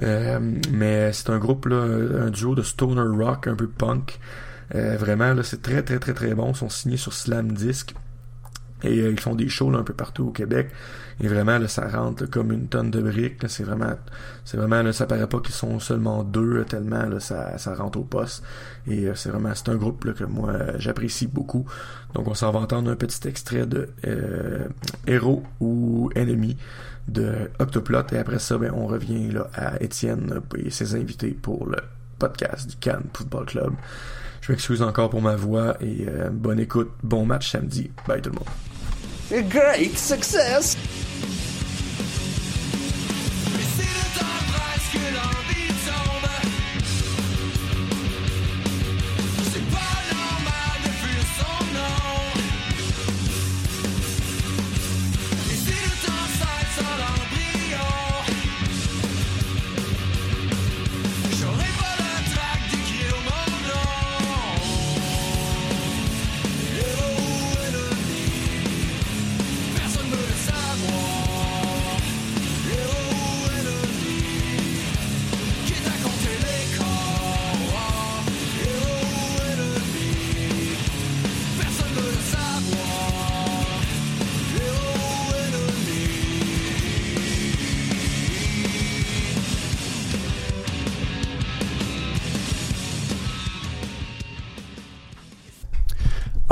L: Euh, mais c'est un groupe, là, un duo de stoner rock, un peu punk. Euh, vraiment, là, c'est très très très très bon. Ils sont signés sur Slam Disc. Et euh, ils font des shows là, un peu partout au Québec. Et vraiment, là, ça rentre comme une tonne de briques. C'est vraiment, c'est vraiment, là, ça paraît pas qu'ils sont seulement deux, tellement là, ça, ça rentre au poste. Et euh, c'est vraiment, c'est un groupe là, que moi j'apprécie beaucoup. Donc on s'en va entendre un petit extrait de euh, Héros ou Ennemi de Octoplot. Et après ça, ben, on revient là, à Étienne et ses invités pour le podcast du Cannes Football Club. Je m'excuse encore pour ma voix et euh, bonne écoute, bon match samedi. Bye tout le monde.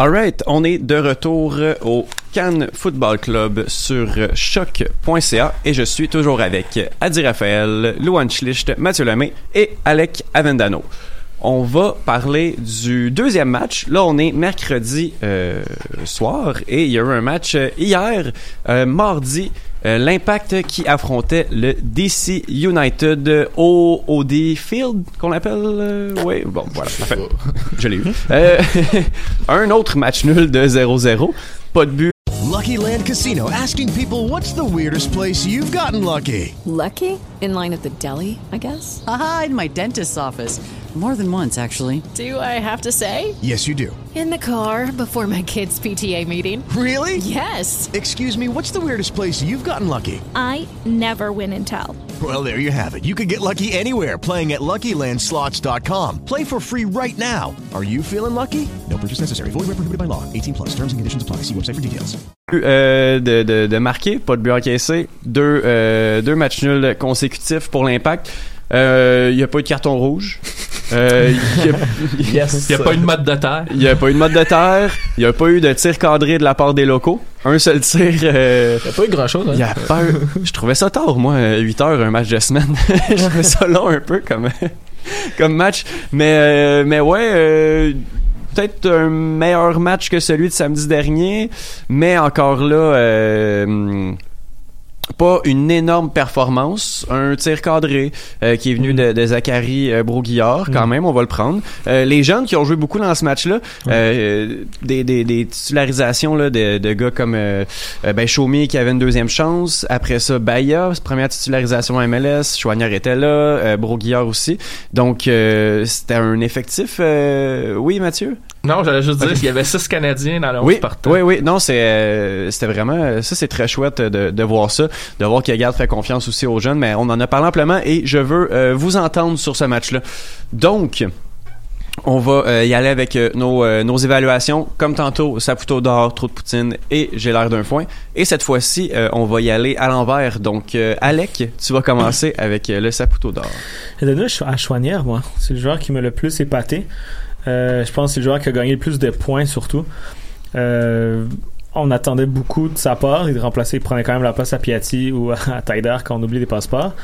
D: Alright, on est de retour euh, au Cannes Football Club sur euh, choc.ca et je suis toujours avec Adi Raphaël, Louane Schlicht, Mathieu Lemay et Alec Avendano. On va parler du deuxième match. Là, on est mercredi euh, soir et il y a eu un match euh, hier, euh, mardi. euh, L'Impact qui affrontait le DC United au OD Field, qu'on appelle. oui, bon, voilà. Enfin, je l'ai eu. Euh, un autre match nul de 0-0. Pas de but.
M: Lucky Land Casino asking people what's the weirdest place you've gotten lucky?
N: Lucky? In line at the deli, I guess?
O: Aha, in my dentist's office. More than once, actually.
N: Do I have to say?
M: Yes, you do.
N: In the car before my kids' PTA meeting.
M: Really?
N: Yes.
M: Excuse me, what's the weirdest place you've gotten lucky?
P: I never win and tell.
M: Well, there you have it. You can get lucky anywhere playing at LuckyLandSlots.com. Play for free right now. Are you feeling lucky? No purchase necessary. Void where prohibited by law. 18 plus. Terms and conditions apply. See website for details.
D: Euh, de, de, de marquer, pas de but encaissé, deux, euh, deux matchs nuls consécutifs pour l'impact. Euh, Il n'y a pas eu de carton rouge. Euh, Il n'y a,
E: Il y a pas eu de mode de terre.
D: Il n'y a pas eu de mode de terre. Il n'y a pas eu de tir cadré de la part des locaux. Un seul tir. euh,
H: Il n'y a pas eu grand-chose. Hein?
D: il y a pas eu- Je trouvais ça tard, moi, 8 heures, un match de semaine. Je trouvais ça long un peu comme, comme match. Mais, euh, mais ouais, euh, peut-être un meilleur match que celui de samedi dernier. Mais encore là, euh, pas une énorme performance, un tir cadré euh, qui est venu de, de Zachary euh, Broguillard, quand
F: Mm.
D: même, on va le prendre. Euh, les jeunes qui ont joué beaucoup dans ce match-là, euh, des, des, des titularisations là, de, de gars comme euh, euh, ben, Chaumier qui avait une deuxième chance, après ça Baya, première titularisation à MLS, Chouanière était là, euh, Broguillard aussi. Donc euh, c'était un effectif, euh, oui Mathieu?
E: Non, j'allais juste dire qu'il y avait six Canadiens dans le 11
D: Oui,
E: partant.
D: oui, oui. Non, c'est euh, c'était vraiment ça, c'est très chouette de, de voir ça, de voir qu'il garde fait confiance aussi aux jeunes. Mais on en a parlé amplement et je veux euh, vous entendre sur ce match-là. Donc. On va euh, y aller avec euh, nos, euh, nos évaluations. Comme tantôt, Saputo d'or, trop de poutine et j'ai l'air d'un foin. Et cette fois-ci, euh, on va y aller à l'envers. Donc, euh, Alec, tu vas commencer avec euh, le Saputo d'or.
F: J'ai donné à Chouanière, moi. C'est le joueur qui m'a le plus épaté. Euh, je pense que c'est le joueur qui a gagné le plus de points, surtout. Euh, on attendait beaucoup de sa part. Il remplaçait, il prenait quand même la place à Piatti ou à Taider quand on oublie les passeports.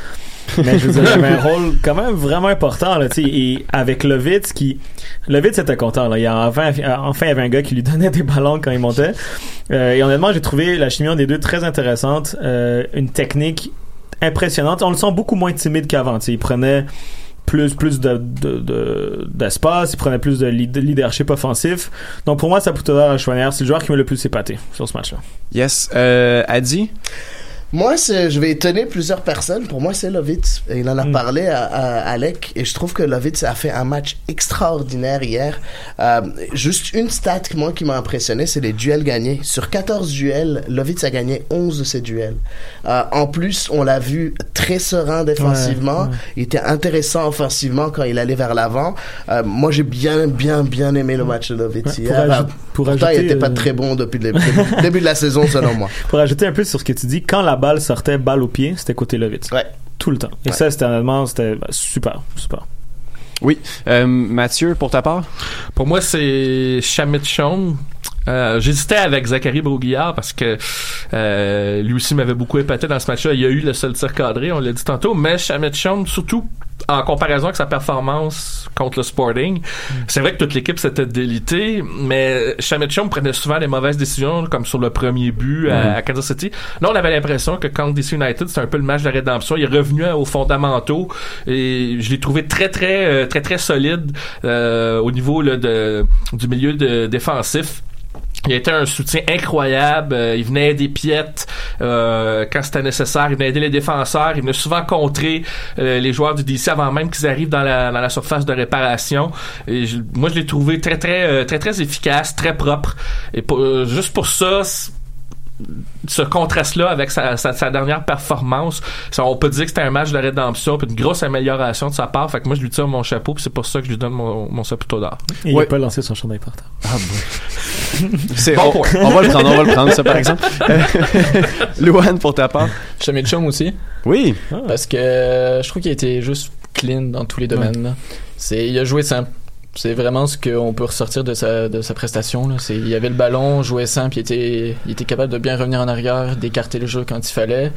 F: Mais je veux dire, il avait un rôle quand même vraiment important, là, tu. Et avec Lovitz qui, Lovitz était content, là. Il y a enfin, enfin, il y avait un gars qui lui donnait des ballons quand il montait. Euh, et honnêtement, j'ai trouvé la chimie des deux très intéressante. Euh, une technique impressionnante. On le sent beaucoup moins timide qu'avant, tu. Il prenait plus plus de, de, de- d'espace, il prenait plus de, lead- de leadership offensif. Donc pour moi, Saputo à Chouanière, c'est le joueur qui m'a le plus épaté sur ce match-là.
D: Yes. Euh, Adi?
G: Moi, je vais étonner plusieurs personnes. Pour moi, c'est Lovitz. Il en a
F: Mm.
G: parlé à, à Alec. Et je trouve que Lovitz a fait un match extraordinaire hier. Euh, juste une stat, que moi, qui m'a impressionné, c'est les duels gagnés. Sur 14 duels, Lovitz a gagné 11 de ces duels. Euh, en plus, on l'a vu très serein défensivement.
F: Ouais, ouais.
G: Il était intéressant offensivement quand il allait vers l'avant. Euh, moi, j'ai bien, bien, bien aimé le match de Lovitz
F: Ouais, pour
G: hier.
F: aj-
G: Euh,
F: pour
G: pourtant, il
F: ajouter,
G: était pas
F: euh,
G: très bon depuis le début, début de la saison, selon moi.
F: Pour ajouter un peu sur ce que tu dis, quand la balle sortait balle au pied, c'était côté Lovitz. Tout le temps. Et
D: Ouais.
F: ça, c'était honnêtement, c'était bah, super, super.
D: Oui. Euh, Mathieu, pour ta part?
E: Pour moi, c'est Shamit Chong. Euh, J'hésitais avec Zachary Broguillard parce que euh, lui aussi m'avait beaucoup épaté dans ce match-là. Il y a eu le seul tir cadré, on l'a dit tantôt, mais Shamit Chong, surtout en comparaison avec sa performance contre le Sporting, c'est vrai que toute l'équipe s'était délitée, mais Chong prenait souvent les mauvaises décisions, comme sur le premier but à, à Kansas City. Là, on avait l'impression que contre DC United, c'était un peu le match de la rédemption. Il est revenu aux fondamentaux et je l'ai trouvé très, très, euh, très, très solide euh, au niveau là, de, du milieu de, défensif. Il été un soutien incroyable. Euh, il venait des piètes euh, quand c'était nécessaire. Il venait aider les défenseurs. Il venait souvent contrer euh, les joueurs du DC avant même qu'ils arrivent dans la, dans la surface de réparation. Et je- moi, je l'ai trouvé très, très, euh, très, très efficace, très propre. Et pour- euh, juste pour ça, ce contraste-là avec sa, sa, sa dernière performance, ça, on peut dire que c'était un match de rédemption, puis une grosse amélioration de sa part. Fait que moi, je lui tire mon chapeau, puis c'est pour ça que je lui donne mon, mon chapeau d'or.
F: Et il n'a pas lancé son chandail par terre.
D: Ah bon. C'est,
E: Bon
D: on, va le prendre, on va le prendre, ça, par exemple. Euh, Louane, pour ta part.
H: Shamit Chong aussi.
D: Oui.
H: Parce que euh, je trouve qu'il a été juste clean dans tous les domaines. là. C'est, il a joué simple. C'est vraiment ce qu'on peut ressortir de sa, de sa prestation. Là. Il avait le ballon, jouait simple, il était, était capable de bien revenir en arrière, d'écarter le jeu quand il fallait.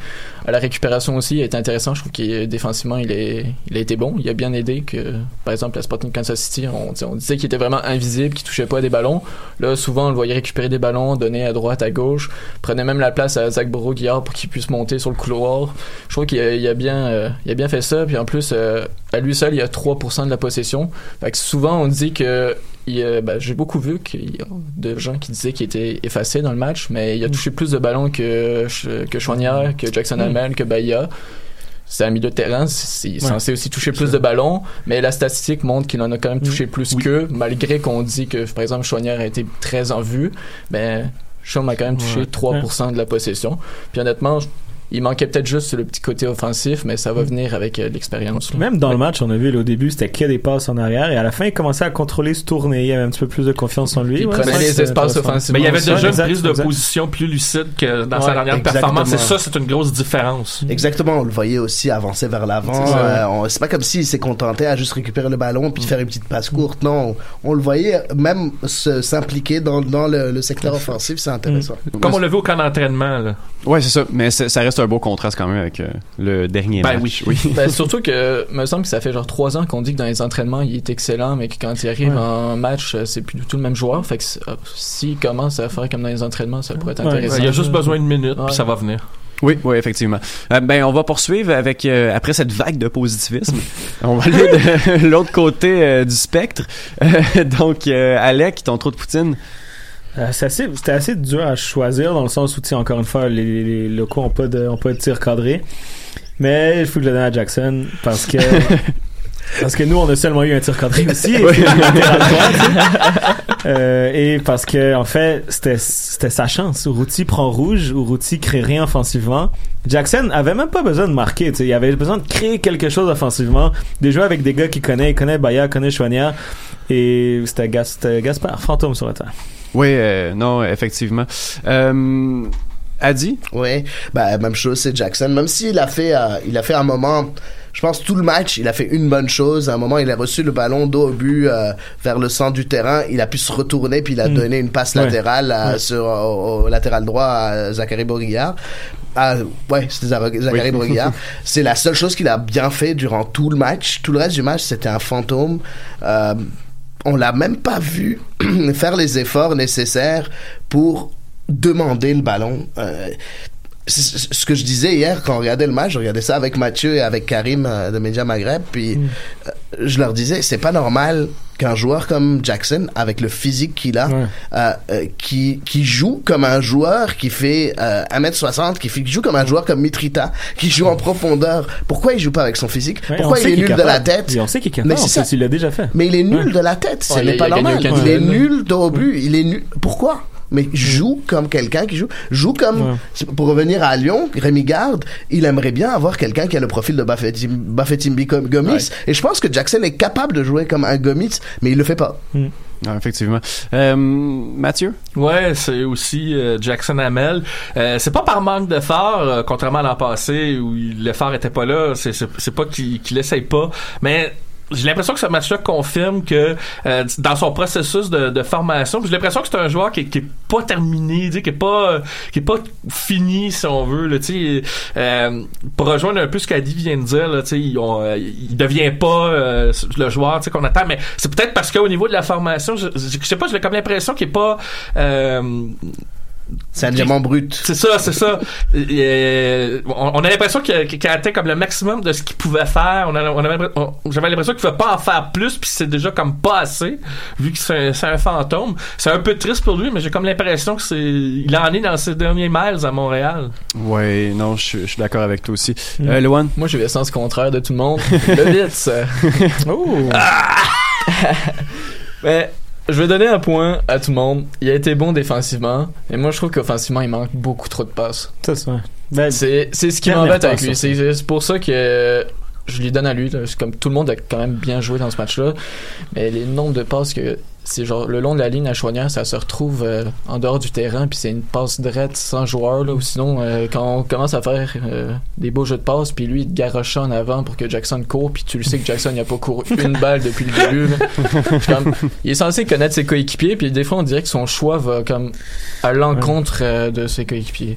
H: À la récupération aussi, il était intéressant. Je trouve qu'il défensivement, il, est, il a été bon. Il a bien aidé que, par exemple, la Sporting Kansas City, on, on disait qu'il était vraiment invisible, qu'il touchait pas à des ballons. Là, souvent, on le voyait récupérer des ballons, donner à droite, à gauche, prenait même la place à Zach Bourreau-Guillard pour qu'il puisse monter sur le couloir. Je trouve qu'il a, a bien, euh, a bien fait ça. Puis en plus, euh, à lui seul, il a 3% de la possession. Fait que souvent, on dit que euh, ben, j'ai beaucoup vu qu'il y a de gens qui disaient qu'il était effacé dans le match, mais il a touché plus de ballons que que Chouanière, que Jackson
F: Mm.
H: Hamel, que Bahia. C'est un milieu de terrain, c'est
F: Ouais.
H: censé aussi toucher plus de ballons, mais la statistique montre qu'il en a quand même touché plus qu'eux, malgré qu'on dit que, par exemple, Chouanière a été très en vue, ben, Chaume a quand même touché
F: Ouais.
H: 3% de la possession. Puis honnêtement, il manquait peut-être juste le petit côté offensif, mais ça va venir avec euh, l'expérience.
F: Même dans le match, on a vu là, au début, c'était que des passes en arrière, et à la fin, il commençait à contrôler, se tourner, il avait un petit peu plus de confiance en lui.
H: Il
F: Ouais,
H: prenait les espaces offensifs.
E: Mais il y avait déjà
F: exact,
E: une prise de
F: exact.
E: position plus lucide que dans sa dernière
G: exactement.
E: performance. Et ça, c'est une grosse différence.
G: Exactement, on le voyait aussi avancer vers l'avant.
E: C'est.
G: Euh, pas comme s'il s'est contenté à juste récupérer le ballon puis faire une petite passe courte. Non, on, on le voyait même s'impliquer dans, dans le, le secteur offensif, c'est intéressant.
E: Comme on l'a vu au camp d'entraînement.
D: Ouais, c'est ça. Mais ça reste un beau contraste quand même avec euh, le dernier
E: Ben
D: match.
E: oui.
H: Ben, surtout que, me semble que ça fait genre trois ans qu'on dit que dans les entraînements, il est excellent, mais que quand il arrive
F: Ouais.
H: en match, euh, c'est plus du tout le même joueur. Fait que c'est- s'il commence à faire comme dans les entraînements, ça pourrait être
F: Ouais.
H: intéressant.
E: Il y a juste besoin d'une minute,
H: Ouais.
E: puis ça va venir.
D: Oui, oui, effectivement. Euh, ben, on va poursuivre avec euh, après cette vague de positivisme. on va aller de l'autre côté euh, du spectre. Euh, donc, euh, Alec, ton trou de poutine.
F: Euh, C'était assez, dur à choisir dans le sens où, encore une fois, les, les locaux n'ont pas, de, ont pas de tir cadré. Mais il faut que je le donne à Jackson parce que. Parce que nous, on a seulement eu un tir cadré aussi. et. Euh, et parce que, en fait, c'était, c'était sa chance. Routy prend rouge, ou Routy crée rien offensivement. Jackson avait même pas besoin de marquer, tu sais. Il avait besoin de créer quelque chose offensivement. De jouer avec des gars qu'il connaît. Il connaît Baya, il connaît Chouanière. Et c'était Gaspard, fantôme sur le terrain.
D: Oui, euh, non, effectivement. Euh, Adi?
G: Oui, bah même chose, c'est Jackson. Même s'il a fait, euh, il a fait un moment, je pense tout le match, il a fait une bonne chose. À un moment, il a reçu le ballon dos au but euh, vers le centre du terrain. Il a pu se retourner puis il a
F: Mm.
G: donné une passe
F: Ouais.
G: latérale
F: Ouais.
G: sur au, au latéral droit à Zachary Bourguillard. Ah, ouais, c'était Zachary
D: Oui.
G: Bourguillard. C'est la seule chose qu'il a bien fait durant tout le match. Tout le reste du match, c'était un fantôme. Euh, on l'a même pas vu faire les efforts nécessaires pour demander le ballon. Euh, ce que je disais hier quand on regardait le match, je regardais ça avec Mathieu et avec Karim euh, de Média Maghreb, puis euh, je leur disais, c'est pas normal qu'un joueur comme Jackson, avec le physique qu'il a, euh, euh, qui, qui joue comme un joueur qui fait euh, 1m60, qui, fait, qui joue comme un joueur comme Mitrita, qui joue en profondeur. Pourquoi il joue pas avec son physique?
F: Ouais,
G: Pourquoi il est nul de la tête?
F: Et on sait qu'il est capable,
G: Mais c'est
F: en
G: ça.
F: plus, il l'a déjà fait.
G: Mais il est nul
F: Ouais.
G: de la tête. Ce n'est pas normal. Il est nul au but. Il est nul. Pourquoi? Mais joue comme quelqu'un qui joue joue comme pour revenir à Lyon Rémi Garde il aimerait bien avoir quelqu'un qui a le profil de Bafetim- Bafetimbi comme Gomis
D: Ouais.
G: et je pense que Jackson est capable de jouer comme un Gomis mais il le fait pas
D: Ah, effectivement. Euh, Mathieu?
E: Ouais, c'est aussi euh, Jackson Hamel. Euh, c'est pas par manque d'effort, euh, contrairement à l'an passé où il- l'effort était pas là. C'est c'est c'est pas qu'il qu'il essaye pas, mais j'ai l'impression que ce match-là confirme que euh, dans son processus de, de formation, j'ai l'impression que c'est un joueur qui, qui est pas terminé, qui est pas euh, qui est pas fini si on veut. Là, euh, pour rejoindre un peu ce qu'Adi vient de dire, là, ils ont, euh, il devient pas euh, le joueur qu'on attend, mais c'est peut-être parce qu'au niveau de la formation, je, je, sais pas, j'ai comme l'impression qu'il est pas
G: c'est un diamant brut.
E: C'est ça, c'est ça. Euh, on, on a l'impression qu'il a, qu'il a atteint comme le maximum de ce qu'il pouvait faire. On a, on avait- on- J'avais l'impression qu'il ne pouvait pas en faire plus, puis c'est déjà comme pas assez, vu que c'est un, fantôme. C'est un peu triste pour lui, mais j'ai comme l'impression que c'est, il en est dans ses derniers miles à Montréal.
D: Ouais, non, je suis- je suis d'accord avec toi aussi.
H: Mm.
D: Euh, Loan?
H: Moi, j'ai le sens contraire de tout le monde. Le Vitz.
F: oh!
H: Mais je vais donner un point à tout le monde. Il a été bon défensivement, et moi je trouve qu'offensivement il manque beaucoup trop de passes.
F: Ça, c'est vrai. Ben,
H: c'est ce qui m'embête avec lui.
F: ça.
H: C'est c'est pour ça que je lui donne à lui. là. C'est Comme tout le monde a quand même bien joué dans ce match-là, mais les nombres de passes que c'est genre le long de la ligne à Chouanière, ça se retrouve euh, en dehors du terrain, puis c'est une passe drette sans joueur là. Ou sinon, euh, quand on commence à faire euh, des beaux jeux de passes, puis lui il te garoche en avant pour que Jackson court, puis tu le sais que Jackson il a pas couru une balle depuis le début. là. Il est censé connaître ses coéquipiers, puis des fois on dirait que son choix va comme à l'encontre euh, de ses coéquipiers.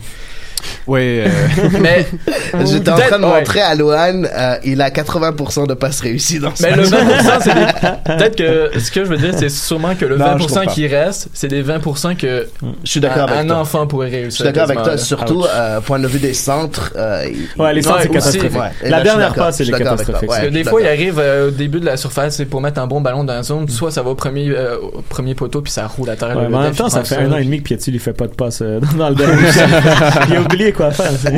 D: Oui,
H: mais
G: J'étais en train de
H: Ouais.
G: montrer à Lohan, euh, il a 80% de passes réussies dans ce
H: Mais le
G: match.
H: 20%, c'est des... Peut-être que ce que je veux dire, c'est sûrement que le
G: Non, je trouve
H: 20%
G: pas.
H: qui reste, c'est des 20% que
G: Je suis d'accord
H: un,
G: avec
H: un
G: toi.
H: enfant pourrait
G: Je
H: réussir.
G: suis d'accord avec toi, surtout euh, point de vue des centres. euh,
F: Ouais, les centres, c'est catastrophique.
G: Ouais. Et
F: La
G: là, je
F: dernière passe,
G: je suis
F: elle est
G: d'accord avec toi.
F: catastrophique.
G: Ouais,
H: Parce que
G: je
H: des fois, il arrive euh, au début de la surface, c'est pour mettre un bon ballon dans la zone, soit ça va au premier, euh, au premier poteau, puis ça roule à terre.
F: Ouais,
H: le
F: mais en même temps, ça fait un an et demi que Piatti lui fait pas de passe euh, dans le dernier. Oublié quoi faire. C'est-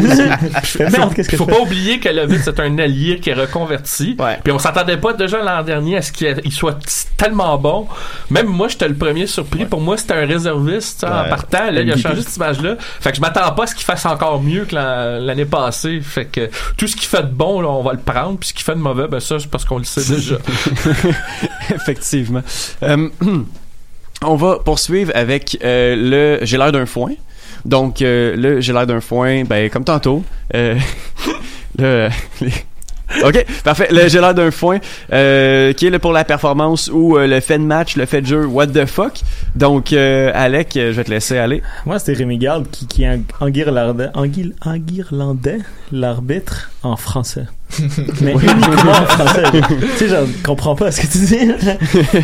F: Je fais merde, qu'est-ce que
E: faut pas oublier que Lovitz c'est un allié qui est reconverti. Puis on s'attendait pas déjà l'an dernier à ce qu'il il soit tellement bon. Même moi, j'étais le premier surpris. Pour moi, c'était un réserviste en partant. Là, il a changé cette image-là. Fait que je m'attends pas à ce qu'il fasse encore mieux que l'an- l'année passée. Fait que tout ce qu'il fait de bon, là, on va le prendre. Puis ce qu'il fait de mauvais, ben ça, c'est parce qu'on le sait déjà.
D: Effectivement. Euh, on va poursuivre avec euh, le J'ai l'air d'un foin. Donc, euh, le J'ai l'air d'un foin, ben, comme tantôt. euh, le, les- Ok, parfait. Le J'ai l'air d'un foin, euh, qui est là pour la performance ou euh, le fait de match, le fait de jeu, what the fuck? Donc, euh, Alec, euh, je vais te laisser aller.
F: Moi, c'était Rémi Garde qui, qui enguil- enguirlandait l'arbitre en français. Mais uniquement en français. tu sais, genre, je comprends pas ce que tu dis.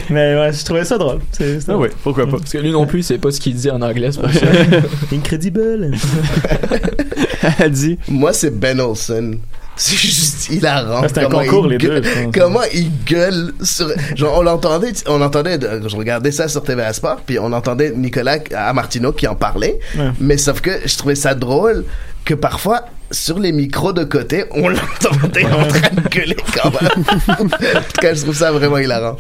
F: Mais ouais, je trouvais ça drôle. C'est- c'est
D: Ah oui, pourquoi pas.
H: Parce que lui non plus, c'est pas ce qu'il dit en anglais, c'est pour ça.
F: Incredible.
D: Elle dit.
G: Moi, c'est Ben Olsen. C'est juste hilarant.
F: Ah, c'est un concours, les
G: gueule-
F: deux.
G: Comment il gueule sur. Genre, on l'entendait, on entendait, je regardais ça sur TVA Sport, puis on entendait Nicolas Amartino qui en parlait.
F: Ouais.
G: Mais sauf que je trouvais ça drôle que parfois, sur les micros de côté, on l'entendait en train de gueuler quand même. en tout cas, je trouve ça vraiment hilarant.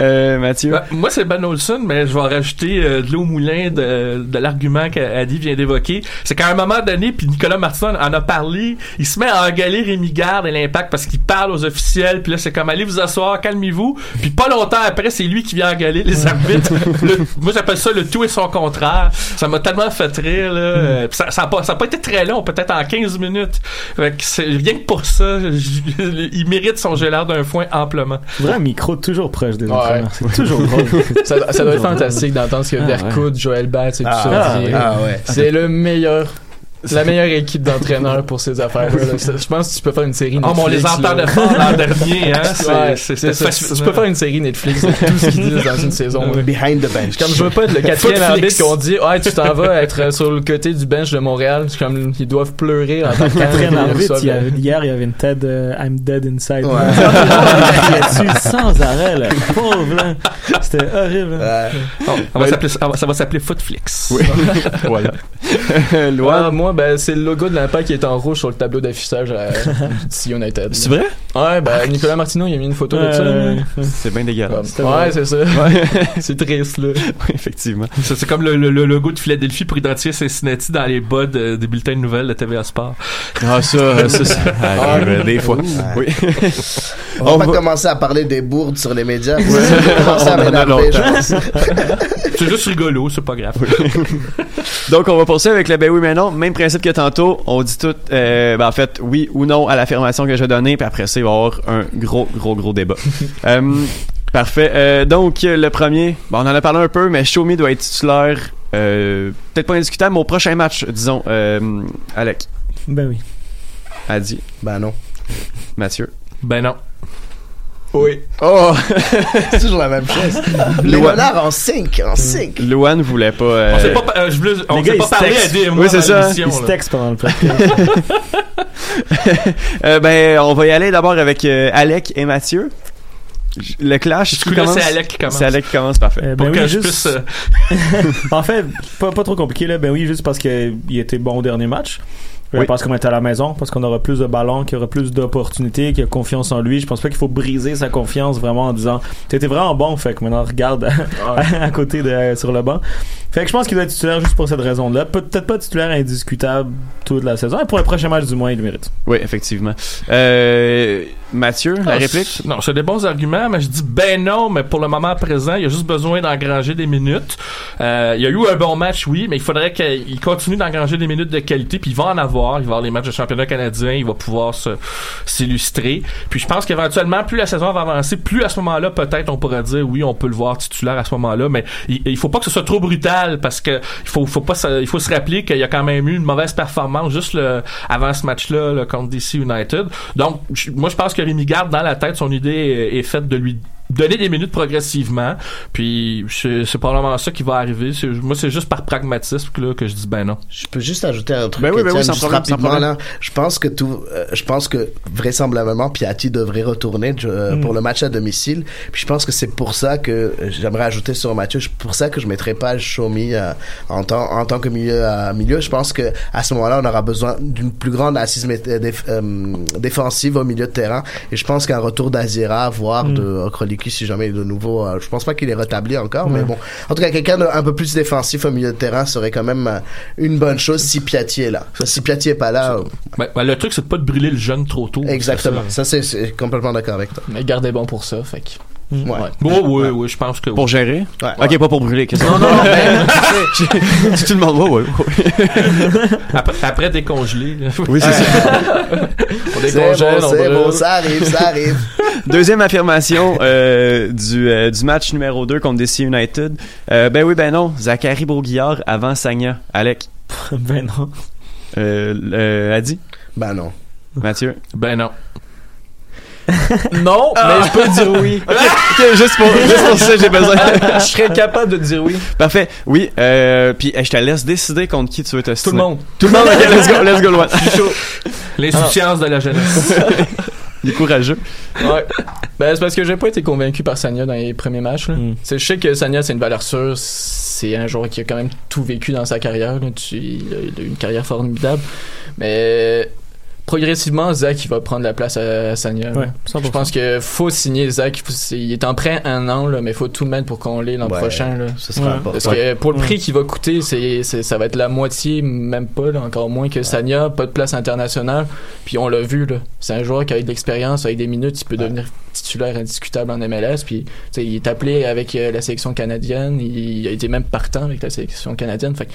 D: Euh, Mathieu?
E: Ben, moi, c'est Ben Olson, mais je vais rajouter euh, de l'eau au moulin de, de l'argument qu'Adi vient d'évoquer. C'est qu'à un moment donné, puis Nicolas Martin en a parlé, il se met à engueuler Rémi Garde et l'impact parce qu'il parle aux officiels, puis là, c'est comme allez vous asseoir, calmez-vous. Puis pas longtemps après, c'est lui qui vient engueuler les arbitres. Le- moi, j'appelle ça le tout et son contraire. Ça m'a tellement fait rire, là. Puis ça, ça, a pas, ça a pas été très long, peut-être en 15 minutes. Fait que rien que pour ça, je- il mérite son gélard d'un foin amplement.
F: Un micro toujours proche des
H: Ouais.
F: C'est toujours drôle.
H: ça, ça doit être fantastique d'entendre ce que
F: Ah,
H: Vercoute, Joël Batz et tout
F: Ah,
H: ça
F: ah, ah, ouais.
H: C'est le meilleur La meilleure équipe d'entraîneurs pour ces. C'est- Je pense que tu peux faire une série
E: Oh, mais on les
H: Netflix,
E: entend de l'an dernier, hein.
H: Tu- peux faire une série Netflix de tout ce qu'ils disent dans une saison.
G: Behind the bench.
H: Comme je veux pas être le quatrième arbitre qu'on dit, ouais, tu t'en vas être sur le côté du bench de Montréal. Comme, ils doivent pleurer en tant que
F: Quatrième arbitre, a- hier, il y avait une TED euh, I'm dead inside.
H: Ouais.
F: il dessus sans arrêt, là? Pauvre, là. C'était horrible.
E: Oh, s'appeler- ça va- ça va s'appeler Footflix.
D: Oui. voilà.
H: Ah, moi, ben, c'est le logo de l'impact qui est en rouge sur le tableau d'affichage à DC United.
D: C'est vrai?
H: Ouais, ben, Nicolas Martineau, il a mis une photo de ça.
D: C'est bien dégueulasse.
H: Comme- Ouais, c'est ça.
D: Ouais.
H: c'est triste, là.
D: Oui, effectivement.
E: C'est comme le, le- le logo de Philadelphie pour identifier Cincinnati dans les bas de- des bulletins de nouvelles de TVA Sport.
D: Ah, ça, ça, ça arrive euh, des fois. Oui.
G: On va
D: On
G: pas
D: va-
G: commencer à parler des bourdes sur les médias.
D: Ouais.
G: On va commencer à m'énerver, je pense.
E: C'est juste rigolo, c'est pas grave.
D: Donc, on va poursuivre avec le ben oui, mais non. Même principe que tantôt. On dit tout, euh, ben, en fait, oui ou non à l'affirmation que je vais donner. Puis après ça, il va y avoir un gros, gros, gros débat. Euh, parfait. Euh, donc, le premier, bon, on en a parlé un peu, mais Xiaomi doit être titulaire. euh, Peut-être pas indiscutable, mais au prochain match, disons. Euh, Alec.
F: Ben oui.
D: Adi.
G: Ben non.
D: Mathieu.
E: Ben non.
H: Oui.
D: Oh!
G: C'est toujours la même chose. Les renards en 5, en 5.
D: Louane voulait pas. euh,
E: On s'est pas, euh, je voulais- on
F: Les
E: s'est
F: gars,
E: pas parlé à moi
D: Oui, c'est ça.
F: Ils se textent pendant le podcast.
D: Euh, ben, on va y aller d'abord avec euh, Alec et Mathieu. Le clash.
E: Du coup, c'est Alec qui commence.
D: C'est Alec qui commence, parfait.
F: Euh,
E: Pour
F: ben
E: que
F: oui,
E: je
F: juste-
E: puisse,
F: en fait, pas, pas trop compliqué là. Ben oui, juste parce qu'il était bon au dernier match.
D: Oui.
F: Parce qu'on était à la maison, parce qu'on aura plus de ballons, qu'il y aura plus d'opportunités, qu'il a confiance en lui. Je pense pas qu'il faut briser sa confiance vraiment en disant T'étais vraiment bon, fait que maintenant regarde à, à côté de sur le banc. Fait que je pense qu'il doit être titulaire juste pour cette raison-là. Peut-être pas titulaire indiscutable toute la saison. Et pour le prochain match du mois, il le mérite.
D: Oui, effectivement. Euh, Mathieu, la
E: Ah,
D: réplique?
E: Non, c'est des bons arguments, mais je dis ben non, mais pour le moment présent, il a juste besoin d'engranger des minutes. Euh, il y a eu un bon match, oui, mais il faudrait qu'il continue d'engranger des minutes de qualité, puis il va en avoir. Il va avoir les matchs de championnat canadien, il va pouvoir s'illustrer. Puis je pense qu'éventuellement, plus la saison va avancer, plus à ce moment-là, peut-être on pourra dire oui, on peut le voir titulaire à ce moment-là, mais il, il faut pas que ce soit trop brutal parce que il faut, pas, il faut se rappeler qu'il y a quand même eu une mauvaise performance juste avant ce match-là là, contre DC United. Donc, moi, je pense que Rémi Garde dans la tête, son idée est faite de lui donner des minutes progressivement. Puis c'est probablement ça qui va arriver. Moi, c'est juste par pragmatisme que, là, que je dis ben non.
G: Je peux juste ajouter un truc.
D: Ben oui, ben oui, sans problème, sans
G: rapidement,
D: problème.
G: là. Je pense que tout, euh, je pense que vraisemblablement Piatti devrait retourner euh,
F: Mm.
G: pour le match à domicile. Puis je pense que c'est pour ça que euh, j'aimerais ajouter sur Mathieu, c'est pour ça que je mettrais pas Shomi euh, en tant en tant que milieu à milieu. Je pense que à ce moment-là, on aura besoin d'une plus grande assise euh, déf- euh, défensive au milieu de terrain. Et je pense qu'un retour d'Azira, voire
F: Mm.
G: de Si jamais il est de nouveau, euh, je pense pas qu'il est rétabli encore, mais bon. En tout cas, quelqu'un d'un peu plus défensif au milieu de terrain serait quand même euh, une bonne chose si Piatti est là. Si Piatti est pas là, euh,
E: Ben, ben, le truc, c'est de pas de brûler le jeune trop tôt.
G: exactement.
E: Ça.
G: C'est complètement d'accord avec toi.
H: Mais gardez bon pour ça, fait que.
G: Ouais.
E: Oui, oui, oui, je pense que
D: Pour gérer?
G: Ouais.
D: Ok, pas pour brûler. qu'est-ce que
G: Non, non, non, ben,
D: Si tout le monde, ouais, ouais, ouais.
E: après, après décongelé. là.
D: Oui, c'est ça.
H: On décongèle,
G: bon,
H: on
G: c'est
H: brûle.
G: bon, ça arrive, ça arrive.
D: Deuxième affirmation euh, du, euh, du match numéro 2 contre DC United. Euh, ben oui, ben non. Zachary Beauguillard avant Sagna. Alec?
F: ben non.
D: Euh, euh, Adi?
G: Ben non.
D: Mathieu?
E: Ben non.
H: Non, mais je peux dire oui.
D: Ok, ok, juste pour, juste pour ça, j'ai besoin.
H: je serais capable de dire oui.
D: Parfait. Oui, euh, puis je te laisse décider contre qui tu veux te
H: Tout le monde.
D: Tout le monde, ok, let's go, let's go, loin.
H: Je suis chaud.
E: L'insouciance de la jeunesse.
D: Il est courageux.
H: Ouais. Ben, c'est parce que j'ai pas été convaincu par Sanya dans les premiers matchs. Là.
F: Mm.
H: C'est- Je sais que Sanya, c'est une valeur sûre. C'est un joueur qui a quand même tout vécu dans sa carrière. là. Tu- il, a, il a eu une carrière formidable. Mais progressivement, Zach, il va prendre la place à, à Sanya.
F: Ouais, 100%.
H: Je pense que faut signer Zach. Faut- il est en prêt un an, là, mais faut tout mettre pour qu'on l'ait l'an
G: Ouais,
H: prochain. Là.
G: Ce sera
F: Ouais.
G: important.
H: Parce que pour le prix qu'il va coûter, c'est, ça va être la moitié, même pas, là, encore moins que Sanya, pas de place internationale. Puis on l'a vu, là. C'est un joueur qui avec de l'expérience, avec des minutes, il peut devenir titulaire indiscutable en MLS. Puis, tu sais, il est appelé avec euh, la sélection canadienne. Il, a été même partant avec la sélection canadienne. Fait que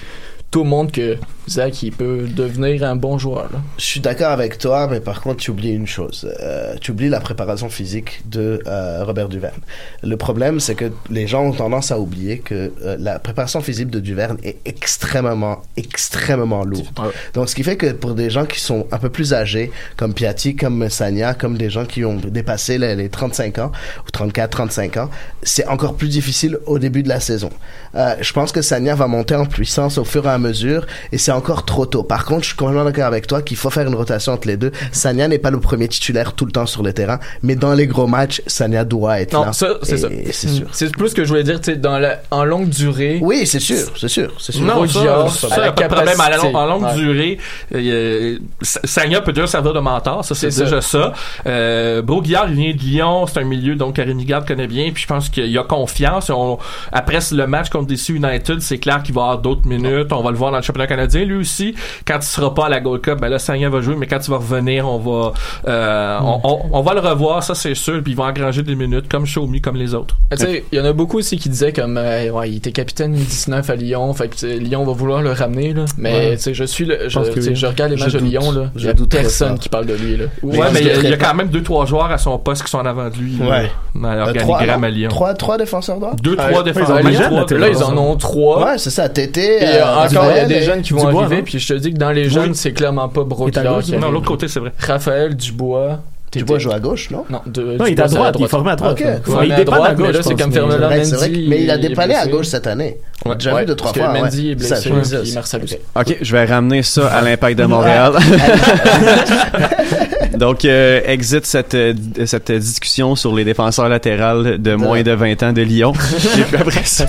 H: tout le monde que Zach, il peut devenir un bon joueur. Là.
G: Je suis d'accord avec toi, mais par contre, tu oublies une chose. Euh, tu oublies la préparation physique de euh, Robert Duverne. Le problème, c'est que les gens ont tendance à oublier que euh, la préparation physique de Duverne est extrêmement, extrêmement lourde. Donc, ce qui fait que pour des gens qui sont un peu plus âgés, comme Piatti, comme Sanya, comme des gens qui ont dépassé les, les 35 ans, ou 34, 35 ans, c'est encore plus difficile au début de la saison. Je pense que Sanya va monter en puissance au fur et à mesure, et c'est encore trop tôt. Par contre, je suis complètement d'accord avec toi qu'il faut faire une rotation entre les deux. Sanya n'est pas le premier titulaire tout le temps sur le terrain, mais dans les gros matchs, Sanya doit être
H: Non,
G: là.
H: ça, c'est ça.
G: C'est sûr.
H: C'est plus ce que je voulais dire, tu sais, dans la, en longue durée.
G: Oui, c'est sûr, c'est sûr, c'est sûr.
E: Non, ça, ça,
H: à
E: y
H: la
E: a pas de problème. Long- en longue
H: Ouais.
E: durée, euh, Sa- Sagna peut déjà servir de mentor, ça c'est
H: ça.
E: déjà ça. Euh, Broguillard, il vient de Lyon, c'est un milieu donc Garde connaît bien, puis je pense qu'il a confiance. On- après le match contre DC United, c'est clair qu'il va avoir d'autres minutes. On va le voir dans le championnat canadien, lui aussi. Quand il sera pas à la Gold Cup, ben là Sagna va jouer, mais quand il va revenir, on va euh, on, on- on va le revoir, ça c'est sûr, puis il va engranger des minutes comme Xiaomi, comme les autres.
H: Tu sais, il y en a beaucoup aussi qui disaient comme euh, ouais, il était capitaine 19 à Lyon, fait que tu Lyon va vouloir le ramener là. Mais
E: Ouais.
H: tu sais, je suis le, je, tu regarde les matchs de. Lyon là, il y
E: Je
H: a personne qui parle de lui là.
E: Ouais, mais il y a- il y, a quand même deux trois joueurs à son poste qui sont en avant de lui. là,
G: Ouais.
E: Dans
G: Euh,
E: l'organigramme
G: non?
E: à Lyon.
G: Trois, trois défenseurs droits?
E: Deux, trois
H: ouais,
E: défenseurs. Même
H: là, ils en ont trois.
G: Ouais, c'est ça, Tété.
H: Et euh, encore, il y a des jeunes qui vont
G: Dubois,
H: arriver, puis je te dis que dans les jeunes, c'est clairement pas qui
E: non, l'autre côté, c'est vrai.
H: Raphaël Dubois.
G: Dubois joue à gauche, non?
H: Non, de,
F: Non, il est à droite, il est formé à droite.
G: Ouais,
F: il
H: mais à
F: à gauche.
H: c'est comme Fernand Mendy,
G: mais il a dépanné à gauche cette année. On l'a déjà
H: Ouais,
G: vu deux, trois fois. ouais.
H: Mendy est blessé, puis. Marcel aussi.
D: OK, je vais ramener ça à l'impact de Montréal. Donc, euh, exit cette, euh, cette discussion sur les défenseurs latérales de moins de 20 ans de Lyon. Et puis après ça,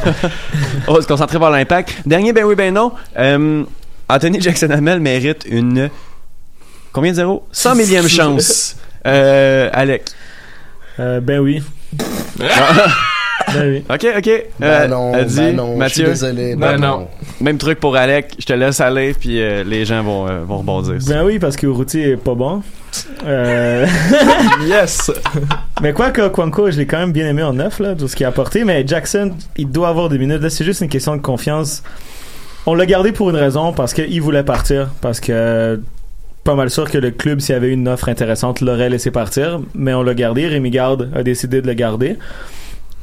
D: on va se concentrer vers l'impact. Dernier, ben oui, ben non. Euh, Anthony Jackson-Hamel mérite une... Combien de zéros? 100 millième chance. Euh, Alec.
F: Euh, ben oui. Ben oui.
D: OK, OK.
G: Ben
D: Euh,
G: non,
D: elle dit,
G: ben non, je suis
D: Mathieu.
G: désolé, ben non.
D: Même truc pour Alec. Je te laisse aller, puis euh, les gens vont, euh, vont rebondir.
F: Ben oui, parce que Urruti est pas bon. Euh...
D: yes!
F: mais quoi que Kwanko, je l'ai quand même bien aimé en neuf, là, tout ce qu'il a apporté. Mais Jackson, il doit avoir des minutes. Là, c'est juste une question de confiance. On l'a gardé pour une raison, parce qu'il voulait partir. Parce que pas mal sûr que le club, s'il y avait une offre intéressante, l'aurait laissé partir. Mais on l'a gardé. Rémi Garde a décidé de le garder.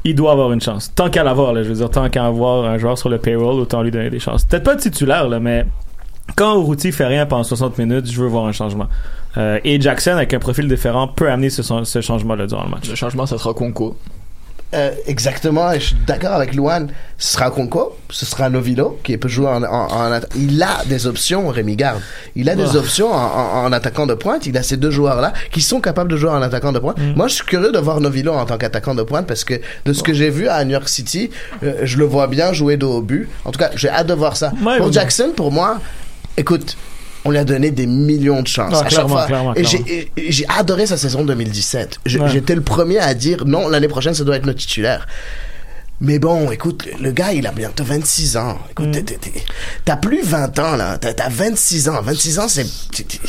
F: Il doit avoir une chance. Tant qu'à l'avoir, je veux dire, tant qu'à avoir un joueur sur le payroll, autant lui donner des chances. Peut-être pas titulaire, là, mais quand Urruti fait rien pendant 60 minutes, je veux voir un changement. Euh, et Jackson, avec un profil différent, peut amener ce, ce changement-là durant le match.
H: Le changement, ça sera Conco.
G: Euh, exactement, et je suis d'accord avec Luan. Ce sera Conco, ce sera Novilo qui peut jouer en, en, Il a des options, Rémi Garde. Il a des
F: Ah.
G: options en, attaquant de pointe. Il a ces deux joueurs-là qui sont capables de jouer en attaquant de pointe.
F: Mm.
G: Moi, je suis curieux de voir Novilo en tant qu'attaquant de pointe parce que de ce que j'ai vu à New York City, euh, je le vois bien jouer dos au but. En tout cas, j'ai hâte de voir ça. Pour. Jackson, pour moi, écoute. On lui a donné des millions de chances
F: Ah,
G: à chaque fois.
F: clairement,
G: et j'ai adoré sa saison 2017. Je-
F: Ouais.
G: J'étais le premier à dire non, l'année prochaine, ça doit être notre titulaire. Mais bon, écoute, le, le gars, il a bientôt 26 ans. Écoute, t'es- t'es- t'es- t'as plus 20 ans, là. T'as t'as 26 ans. 26 ans, c'est... t'es- t'es-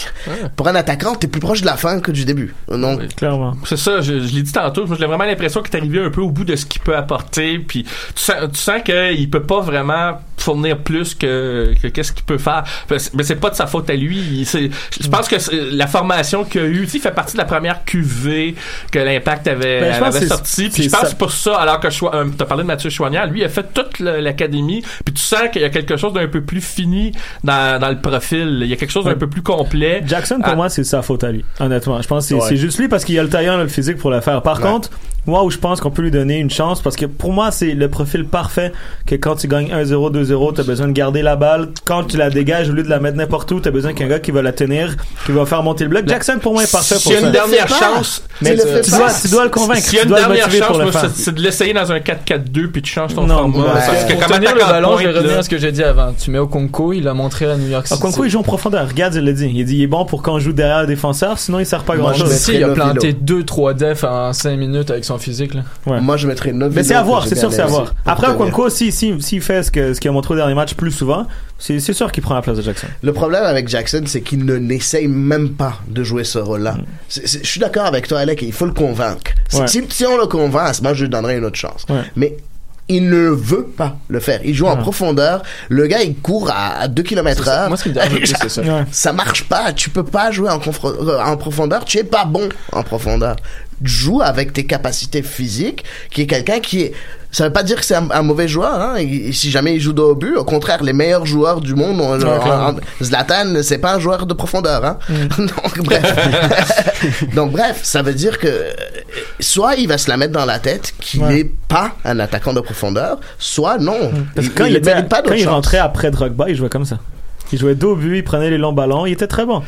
G: Pour un attaquant, t'es plus proche de la fin que du début. Non.
F: Clairement.
E: C'est ça, je, je l'ai dit tantôt, j'ai vraiment l'impression qu'il est arrivé un peu au bout de ce qu'il peut apporter, puis tu sens, tu sens qu'il peut pas vraiment fournir plus que que qu'est-ce qu'il peut faire. Mais c'est pas de sa faute à lui. Je pense que la formation qu'il a eue, il fait partie de la première QV que l'Impact avait,
F: Ben, je
E: avait
F: que c'est-
E: sorti. Puis je pense
F: ça.
E: que c'est pour ça, alors que Choi- euh, t'as parlé de Mathieu Chouanière, lui il a fait toute l'académie, puis tu sens qu'il y a quelque chose d'un peu plus fini dans, dans le profil. Il y a quelque chose d'un
F: Ouais.
E: peu plus complet.
F: Jackson, pour
E: Ah.
F: moi, c'est sa faute à lui. Honnêtement. Je pense que c'est
E: Ouais.
F: juste lui parce qu'il a le taillant, le physique pour le faire. Par
E: Ouais.
F: contre, moi, où je pense qu'on peut lui donner une chance, parce que pour moi, c'est le profil parfait que quand tu gagnes 1-0, 2-0, t'as besoin de garder la balle. Quand tu la dégages, au lieu de la mettre n'importe où, t'as besoin qu'un gars qui va la tenir, qui va faire monter le bloc. Jackson, pour moi, est parfait pour
E: S'il y a
F: ça.
E: une dernière chance,
F: Mais tu, dois, tu dois le convaincre.
E: A
F: tu
E: une
F: dois le
E: dernière
F: motiver
E: chance,
F: pour le
E: moi,
F: faire.
E: c'est de l'essayer dans un 4-4-2 puis tu changes ton
F: Non,
E: format. Parce que comme
H: tenir le ballon, je vais revenir à ce que j'ai dit avant. Tu mets au Conco, il l'a montré à New York City.
F: Kwanko, il joue en profondeur. Regarde, il l'a dit. Il dit, il est bon pour quand on jour derrière le défenseur, sinon il sert pas grand chose.
H: Si, il a planté 2-3 defs en 5 minutes avec son physique, là.
F: Ouais.
G: Moi, je mettrais Novilo.
F: Mais c'est à voir, c'est sûr, c'est à voir. Après. Okonkwo, s'il si, s'il fait ce que- ce qu'il a montré au dernier match plus souvent, c'est sûr qu'il prend la place de Jackson.
G: Le problème avec Jackson, c'est qu'il ne n'essaye même pas de jouer ce rôle-là. C'est- Je suis d'accord avec toi, Alec, il faut le convaincre. Si-
F: Mm. Ouais.
G: Si, si on le convainc, moment, je lui donnerai une autre chance.
F: Ouais.
G: Mais il ne veut pas le faire. Il joue en profondeur. Le gars, il court à, 2 km heure.
H: Moi, ce qui me dérange le plus, c'est ça. Ouais.
G: Ça marche pas. Tu peux pas jouer en, euh, en profondeur. Tu es pas bon en profondeur. Joue avec tes capacités physiques, qui est quelqu'un qui est ça veut pas dire que c'est un, un mauvais joueur, hein. Il- si jamais il joue de haut but. Au contraire, les meilleurs joueurs du monde, ont, en- Zlatan, c'est pas un joueur de profondeur, hein. Donc bref, donc bref, ça veut dire que soit il va se la mettre dans la tête qu'il
F: Ouais.
G: n'est pas un attaquant de profondeur, soit non.
F: Parce que quand il,
G: ne
F: était,
G: pas
F: quand il rentrait après Drogba, il jouait comme ça. Il jouait dos au but, il prenait les longs ballons, il était très bon.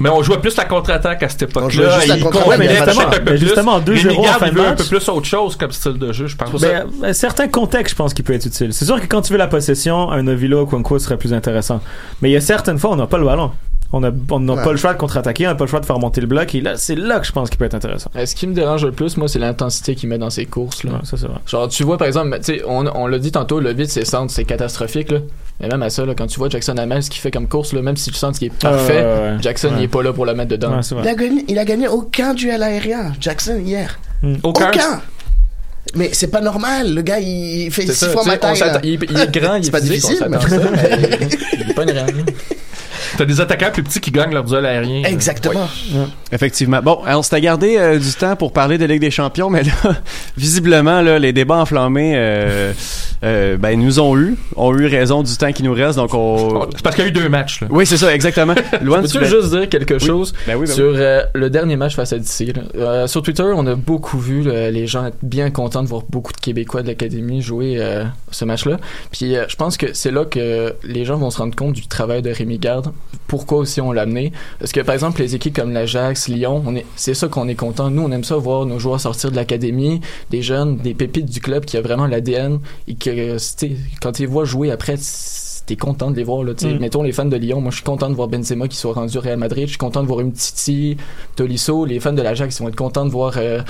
E: Mais on jouait plus la contre-attaque à cette époque-là.
F: juste la
E: Il
F: contre-attaque,
E: combinait
F: mais justement-
E: un peu
F: mais
E: plus.
F: justement, 2-0
E: Rémi Garde,
F: en fin
E: il
F: de
E: veut un peu plus autre chose comme style de jeu, je pense.
F: Mais, euh, certains contextes, je pense qu'il peut être utile. C'est sûr que quand tu veux la possession, un Novilo ou Kwanko serait plus intéressant. Mais il y a certaines fois, on n'a pas le ballon. On n'a on
H: Ouais.
F: pas le choix de contre-attaquer, on n'a pas le choix de faire monter le bloc. Et là, c'est là que je pense qu'il peut être intéressant.
H: Euh, Ce qui me dérange le plus, moi, c'est l'intensité qu'il met dans ses courses. Là.
F: ça, c'est vrai.
H: Genre, tu vois, par exemple, tu sais, on, on l'a dit tantôt, le vide, ses centres, c'est catastrophique. Là. Mais même à ça, là, quand tu vois Jackson Hamel, ce qu'il fait comme course, là, même si le centre qui est parfait,
F: ouais, ouais.
H: Jackson,
F: Ouais.
H: il est pas là pour le mettre dedans.
G: il, a gagné, il a gagné aucun duel aérien, Jackson, hier.
H: Aucun?
G: Mais c'est pas normal. Le gars, il fait
H: C'est
G: six
H: ça,
G: fois ma taille.
H: il, il est grand, il
G: C'est
H: est
G: pas
H: physique,
G: difficile, mais-
H: à ça, mais il est pas une.
E: T'as des attaquants plus petits qui gagnent leur duel aérien.
G: Exactement.
D: Effectivement. Bon, on s'était gardé euh, du temps pour parler de Ligue des Champions, mais là, visiblement, là, les débats enflammés, euh, euh, ben, nous ont eu, ont eu raison du temps qui nous reste, donc on.
E: C'est parce qu'il y a eu deux matchs. Là.
D: Oui, c'est ça, exactement. Loin
H: Peux-tu juste dire quelque chose
D: Ben oui, ben
H: sur
D: oui.
H: euh, le dernier match face à DC? là? Euh, sur Twitter, on a beaucoup vu là, les gens être bien contents de voir beaucoup de Québécois de l'Académie jouer euh, ce match-là. Puis euh, je pense que c'est là que les gens vont se rendre compte du travail de Rémi Garde. Pourquoi aussi on l'a amené? Parce que par exemple, les équipes comme l'Ajax, Lyon, on est, c'est ça qu'on est content. Nous, on aime ça voir nos joueurs sortir de l'Académie, des jeunes, des pépites du club qui a vraiment l'ADN et que euh, quand ils les voient jouer après, t'es content de les voir là.
F: Mm.
H: mettons les fans de Lyon moi je suis content de voir Benzema qui soit rendu au Real Madrid je suis content de voir Umtiti Tolisso les fans de l'Ajax ils vont être contents de voir euh,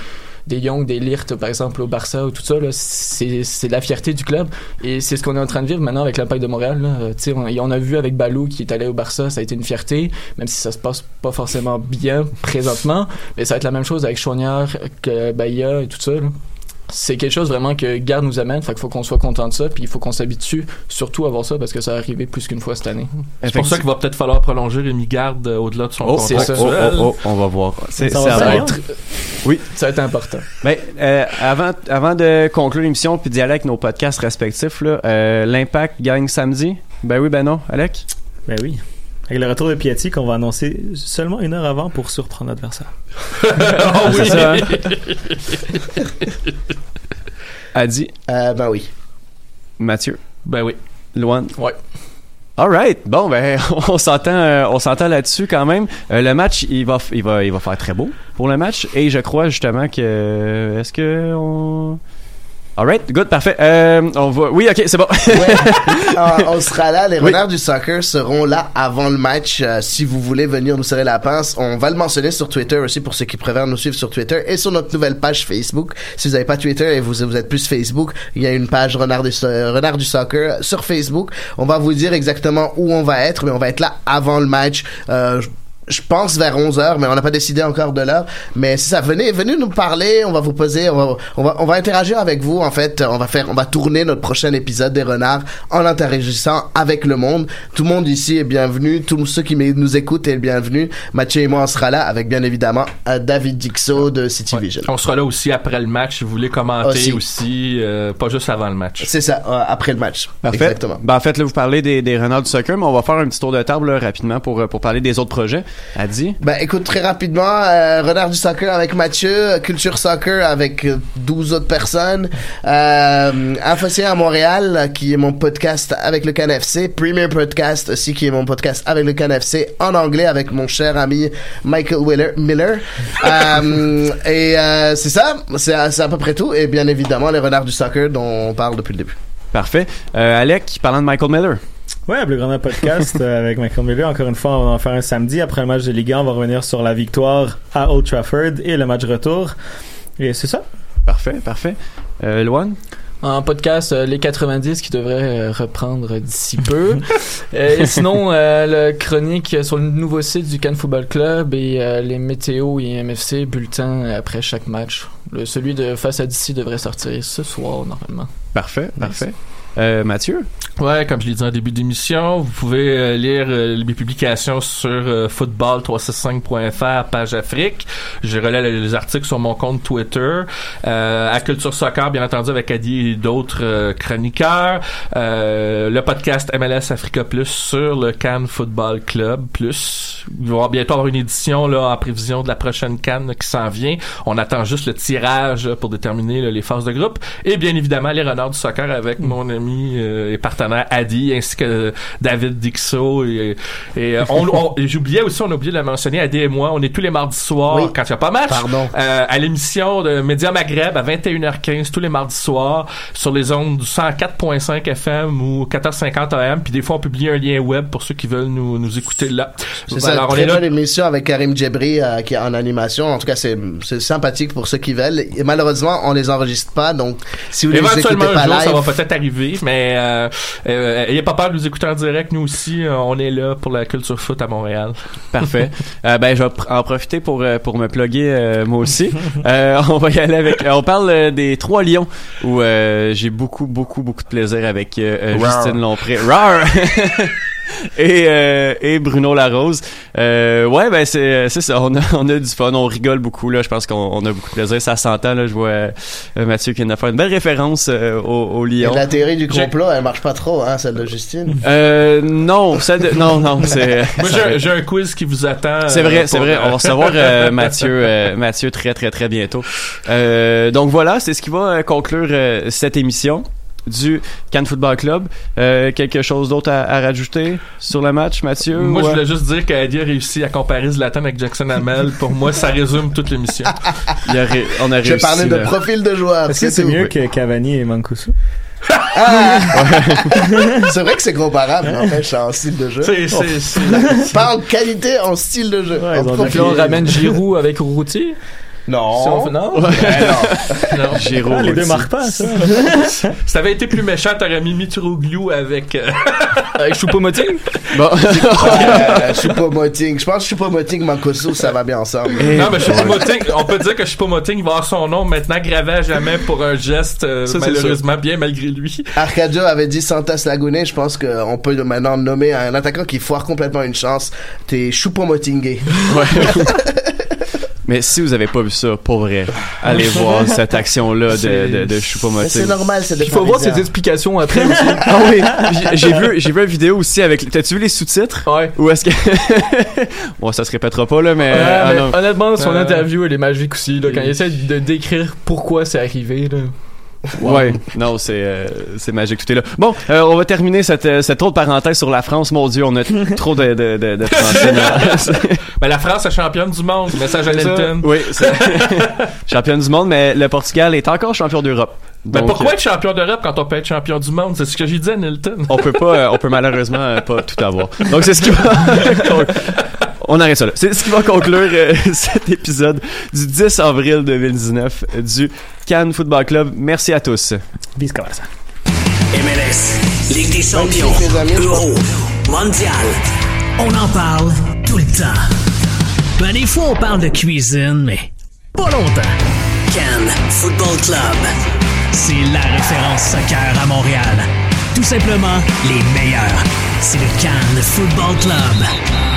H: des Young des Lirt par exemple au Barça ou tout ça c'est la fierté du club. Et c'est ce qu'on est en train de vivre maintenant avec l'impact de Montréal là. Euh, on, et on a vu avec Balou qui est allé au Barça ça a été une fierté même si ça se passe pas forcément bien présentement. Mais ça va être la même chose avec Chouanière Bahia et tout ça là c'est quelque chose vraiment que Garde nous amène, fait qu'il faut qu'on soit content de ça, puis il faut qu'on s'habitue surtout à voir ça parce que ça va arriver plus qu'une fois cette année.
E: C'est pour ça qu'il va peut-être falloir prolonger Rémi Garde euh, au-delà de son
D: Oh,
E: contrat
D: c'est ça.
E: actuel.
D: Oh, oh, oh, on va voir. C'est,
H: Ça va faire
D: voir.
H: être-
D: Oui.
H: Ça va être important.
D: Ben, euh, avant, avant de conclure l'émission puis d'y aller avec nos podcasts respectifs, là, euh, l'impact gagne samedi? Ben oui, ben non, Alec?
F: Ben oui. Avec le retour de Piatti qu'on va annoncer seulement une heure avant pour surprendre l'adversaire.
D: Ah, c'est ça, hein? Adi.
G: Euh, ben oui.
D: Mathieu?
E: Ben oui.
D: Loan.
H: Ouais.
D: Alright, bon ben on s'entend euh, on s'entend là-dessus quand même. Euh, le match il va il va il va faire très beau pour le match et je crois justement que est-ce que on Alright, good, parfait. Euh, on va oui, OK, c'est bon.
G: Ah, on sera là. Les renards du soccer seront là avant le match. Euh, si vous voulez venir nous serrer la pince, on va le mentionner sur Twitter aussi pour ceux qui préfèrent nous suivre sur Twitter et sur notre nouvelle page Facebook. Si vous n'avez pas Twitter et vous, vous êtes plus Facebook, il y a une page renard du, So- euh, renard du soccer sur Facebook. On va vous dire exactement où on va être, mais on va être là avant le match. Je- pense vers 11h, mais on n'a pas décidé encore de l'heure. Mais c'est ça, venez, venez nous parler, on va vous poser, on va, on va, on va interagir avec vous. En fait, on va faire, on va tourner notre prochain épisode des Renards en interagissant avec le monde. Tout le monde ici est bienvenu, tous ceux qui nous écoutent est bienvenu. Mathieu et moi, on sera là avec bien évidemment euh, David Dixo de City Vision.
E: On sera là aussi après le match si vous voulez commenter
G: Aussi.
E: aussi, euh, pas juste avant le match.
G: C'est ça, euh, après le match.
D: Parfait.
G: Exactement.
D: Ben, en fait, là, vous parlez des, des renards du soccer, mais on va faire un petit tour de table là, rapidement pour, euh, pour parler des autres projets. Adi.
G: Ben écoute très rapidement, euh, Renard du soccer avec Mathieu, Culture Soccer avec euh, 12 autres personnes, euh, à Montréal euh, qui est mon podcast avec le CanFC, Premier Podcast aussi qui est mon podcast avec le CanFC en anglais avec mon cher ami Michael Wheeler, Miller. Euh, et euh, c'est ça, c'est à, c'est à peu près tout. Et bien évidemment les Renards du soccer dont on parle depuis le début.
D: Parfait. Euh, Alec, parlant de Michael Miller.
F: Ouais, le grand podcast euh, avec Michael Miller. Encore une fois, on va en faire un samedi. Après le match de Ligue 1, on va revenir sur la victoire à Old Trafford et le match retour. Et c'est ça?
D: Parfait, parfait. Euh, Loan?
H: En podcast, euh, les 90 qui devrait euh, reprendre d'ici peu. Euh, et sinon, euh, le chronique sur le nouveau site du Cannes Football Club et euh, les météos et MFC bulletins après chaque match. Le, celui de face à d'ici devrait sortir ce soir normalement.
D: Parfait, parfait. Euh, Mathieu?
E: Ouais, comme je l'ai dit en début d'émission, vous pouvez euh, lire euh, mes publications sur euh, football365.fr, page Afrique. Je relais les, les articles sur mon compte Twitter. Euh, à Culture Soccer, bien entendu, avec Adi et d'autres euh, chroniqueurs. Euh, le podcast MLS Africa Plus sur le Cannes Football Club Plus. Il va bientôt avoir une édition là en prévision de la prochaine Cannes qui s'en vient. On attend juste le tirage pour déterminer là, les phases de groupe. Et bien évidemment, les renards du soccer avec mon euh, et partenaire Adi, ainsi que David Dixot. Et, et, euh, on, on- j'oubliais aussi, on a oublié de le mentionner, Adi et moi, on est tous les mardis soirs,
G: Oui.
E: quand il n'y a pas match, euh, à l'émission de Média Maghreb à 21h15 tous les mardis soirs sur les ondes du 104.5 FM ou 1450 AM. Puis des fois, on publie un lien web pour ceux qui veulent nous, nous écouter là.
G: C'est ça,
E: Alors, on
G: très
E: est là
G: bonne émission avec Karim Djebri euh, qui est en animation. En tout cas, c'est c'est sympathique pour ceux qui veulent. Et malheureusement, on les enregistre pas, donc si vous les écoutez
E: Éventuellement,
G: pas
E: un jour,
G: live,
E: ça va peut-être arriver, mais euh, euh, ayez pas peur de nous écouter en direct. Nous aussi, euh, on est là pour la culture foot à Montréal.
D: Parfait. Euh, ben, je vais en profiter pour, euh, pour me plugger euh, moi aussi. Euh, on va y aller avec... on parle des Trois Lions, où euh, j'ai beaucoup, beaucoup, beaucoup de plaisir avec. Justine Lompré. Rar! et, euh, et Bruno Larose. Euh, ouais, ben c'est c'est ça. On a, on a du fun, on rigole beaucoup là. Je pense qu'on on a beaucoup de plaisir. Ça s'entend là. Je vois euh, Mathieu qui vient de faire une belle référence euh, au, au
G: et
D: Lion.
G: la théorie du complot, elle marche pas trop, hein, celle de Justine.
D: Euh, non, celle de- non, non, c'est.
E: Moi, j'ai un- j'ai un quiz qui vous attend.
D: C'est
E: euh,
D: vrai, c'est vrai.
E: euh,
D: On va recevoir euh, Mathieu, euh, Mathieu très, très, très bientôt. Euh, donc voilà, c'est ce qui va euh, conclure euh, cette émission du Cannes Football Club. Euh, quelque chose d'autre à, à rajouter sur le match, Mathieu?
E: Moi,
D: ou,
E: je
D: euh,
E: voulais juste dire qu'Adi a réussi à comparer Zlatan avec Jackson Hamel. Pour moi, ça résume toute l'émission.
D: il y a ré- on a
G: Je
D: réussi.
G: parlais de
D: là.
G: profil de joueur.
F: Est-ce que c'est mieux que Cavani et Mancuso?
G: c'est vrai que c'est comparable, mais en fait, c'est en style de jeu.
E: C'est- c'est- c'est-
G: Parle qualité en style de jeu. En
H: Puis
G: profil.
H: là, on ramène Giroud avec Routier.
G: Non.
H: Si on fait- non?
G: Ouais, non.
E: Non.
D: Giroud
F: Ah, les deux pas, ça.
E: Si t'avais été plus méchant, t'aurais mis Mitroglou avec... euh,
H: Avec Choupo-Moting?
D: Bon.
G: Euh, Choupo-Moting. Je pense que Choupo-Moting, Mancoso, ça va bien ensemble.
E: non, mais Choupo-Moting, on peut dire que Choupo-Moting va avoir son nom maintenant gravé à jamais pour un geste, euh,
D: Ça, c'est
E: malheureusement, bien malgré lui.
G: Arcadio avait dit Santos Lagune. Je pense qu'on peut maintenant nommer un attaquant qui foire complètement une chance. T'es Choupo-Motingé.
D: Mais si vous avez pas vu ça, pour vrai, allez voir cette action-là de, de, de
G: c'est normal, c'est des
H: Il faut voir ses explications après aussi.
D: Ah oui, j'ai- vu, j'ai vu une vidéo aussi avec. T'as-tu vu les sous-titres?
H: Ouais.
D: Ou est-ce que bon, ça se répétera pas là, mais,
H: Ouais,
D: ah
H: mais honnêtement, son
E: Euh,
H: interview, elle est magique aussi. Là, quand il essaie de décrire pourquoi c'est arrivé. Là.
D: Ouais, non, c'est euh, c'est magique, tout est là. Bon, euh, on va terminer cette euh, cette autre parenthèse sur la France. Mon Dieu, on a trop de de de, de Français
E: Ben, la France est championne du monde. Message à. Nelton.
D: Oui, c'est championne du monde, mais le Portugal est encore champion d'Europe.
E: Ben,
D: Donc,
E: pourquoi être champion d'Europe quand on peut être champion du monde? C'est ce que j'ai dit à Nelton.
D: on peut pas, euh, on peut malheureusement euh, pas tout avoir. Donc c'est ce qui va. on arrête ça là. C'est ce qui va conclure euh, cet épisode du 10 avril 2019 euh, du Cannes Football Club. Merci à tous.
F: Bis.
C: MLS, Ligue des champions. Euro, Mondial. On en parle tout le temps. Ben, des fois, on parle de cuisine, mais pas longtemps. Cannes Football Club. C'est la référence soccer à Montréal. Tout simplement les meilleurs. C'est le Cannes Football Club.